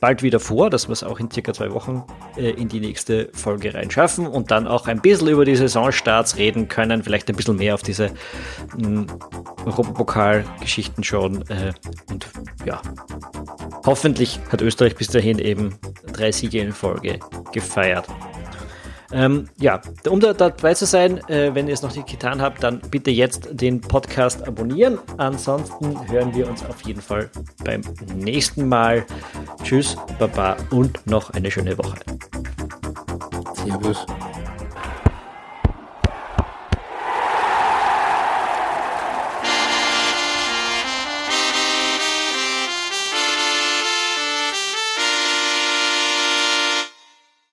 bald wieder vor, dass wir es auch in circa zwei Wochen äh, in die nächste Folge reinschaffen und dann auch ein bisschen über die Saisonstarts reden können, vielleicht ein bisschen mehr auf diese hm, Europapokal-Geschichten schauen. Äh, und ja, hoffentlich hat Österreich bis dahin eben drei Siege in Folge gefeiert. Ähm, ja, um da dabei zu sein, äh, wenn ihr es noch nicht getan habt, dann bitte jetzt den Podcast abonnieren. Ansonsten hören wir uns auf jeden Fall beim nächsten Mal. Tschüss, Baba und noch eine schöne Woche. Servus.